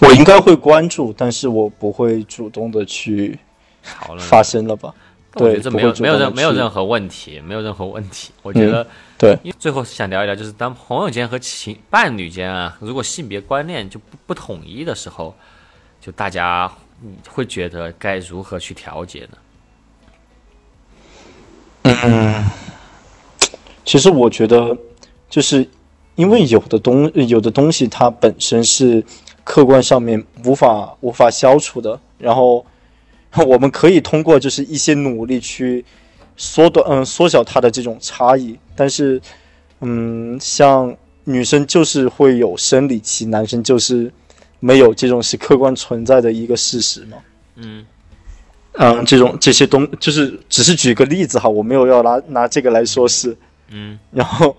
我应该会关注，但是我不会主动的去讨论发生了吧？对，这没有没有任没有任何问题，没有任何问题。我觉得对。因为最后想聊一聊，就是当朋友间和情伴侣间啊，如果性别观念就不不统一的时候，就大家会觉得该如何去调节呢？嗯，其实我觉得，就是因为有的东有的东西它本身是客观上面无法无法消除的，然后 我们可以通过就是一些努力去缩短嗯缩小它的这种差异，但是嗯，像女生就是会有生理期，男生就是没有，这种是客观存在的一个事实嘛。嗯。嗯，这种这些东就是只是举个例子哈，我没有要拿拿这个来说事，嗯，然后，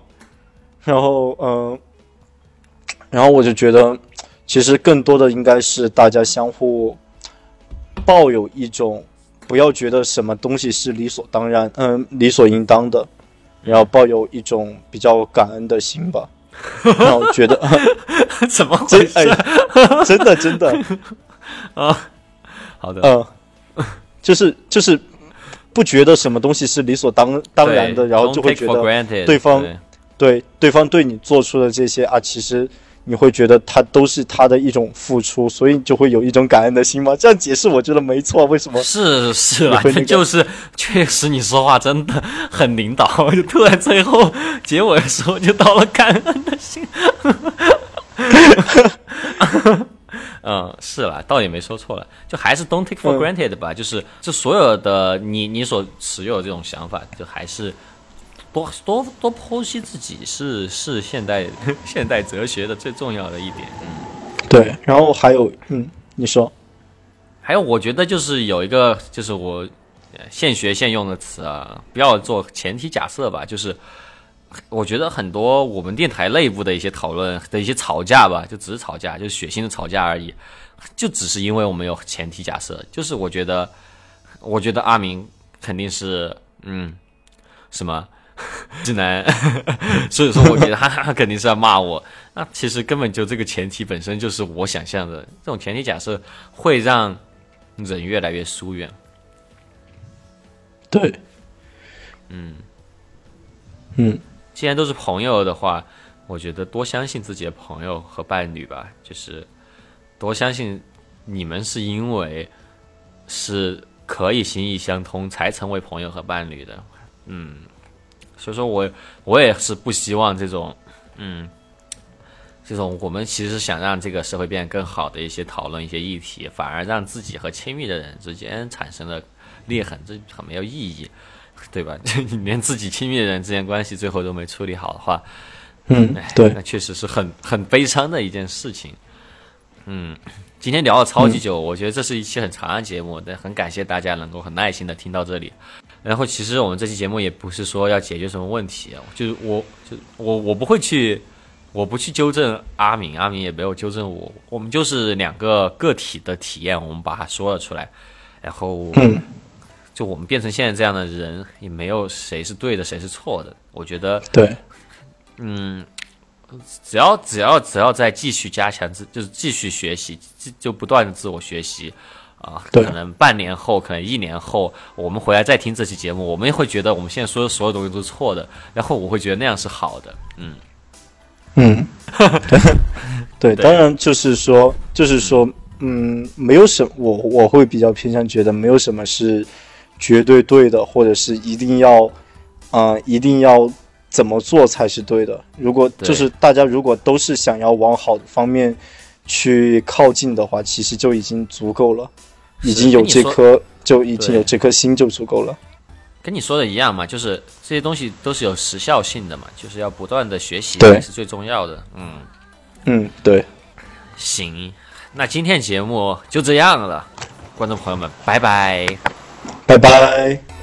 然后嗯，然后我就觉得，其实更多的应该是大家相互抱有一种不要觉得什么东西是理所当然，嗯，理所应当的，然后抱有一种比较感恩的心吧，然后觉得 怎么真哎，真的真的。啊，好的，嗯。就是就是不觉得什么东西是理所当当然的，然后就会觉得对方对对方对你做出的这些啊，其实你会觉得他都是他的一种付出，所以就会有一种感恩的心吗？这样解释我觉得没错。为什么？是是啊，就是确实你说话真的很领导，就突然最后结尾的时候就到了感恩的心。嗯，是了，倒也没说错了，就还是 don't take for granted 吧，就是这所有的你你所持有的这种想法，就还是多多多剖析自己，是是现代 现代哲学的最重要的一点。嗯，对，然后还有，嗯，你说，还有，我觉得就是有一个，就是我现学现用的词啊，不要做前提假设吧，就是。我觉得很多我们电台内部的一些讨论的一些吵架吧，就只是吵架，就是血腥的吵架而已，就只是因为我们有前提假设，就是我觉得，我觉得阿明肯定是嗯什么 直男，所以说我觉得他他肯定是要骂我。那其实根本就这个前提本身就是我想象的，这种前提假设会让人越来越疏远。对，嗯嗯。既然都是朋友的话，我觉得多相信自己的朋友和伴侣吧，就是多相信你们是因为是可以心意相通才成为朋友和伴侣的。嗯，所以说我我也是不希望这种嗯这种我们其实想让这个社会变得更好的一些讨论一些议题，反而让自己和亲密的人之间产生了裂痕，这很没有意义。对吧？你连自己亲密的人之间关系最后都没处理好的话，嗯，对，那确实是很很悲伤的一件事情。嗯，今天聊了超级久，我觉得这是一期很长的节目，但很感谢大家能够很耐心的听到这里。然后，其实我们这期节目也不是说要解决什么问题，就是我就我我不会去，我不去纠正阿明，阿明也没有纠正我，我们就是两个个体的体验，我们把它说了出来，然后。就我们变成现在这样的人，也没有谁是对的，谁是错的。我觉得，对，嗯，只要只要只要再继续加强自，就是继续学习，就就不断的自我学习啊。可能半年后，可能一年后，我们回来再听这期节目，我们也会觉得我们现在说的所有东西都是错的，然后我会觉得那样是好的。嗯嗯，对，当然就是说，就是说，嗯，没有什么，我我会比较偏向觉得没有什么是。绝对对的，或者是一定要，啊，一定要怎么做才是对的？如果就是大家如果都是想要往好的方面去靠近的话，其实就已经足够了，已经有这颗就已经有这颗心就足够了。跟你说的一样嘛，就是这些东西都是有时效性的嘛，就是要不断的学习才是最重要的。嗯嗯，对。行，那今天节目就这样了。观众朋友们，拜拜。拜拜。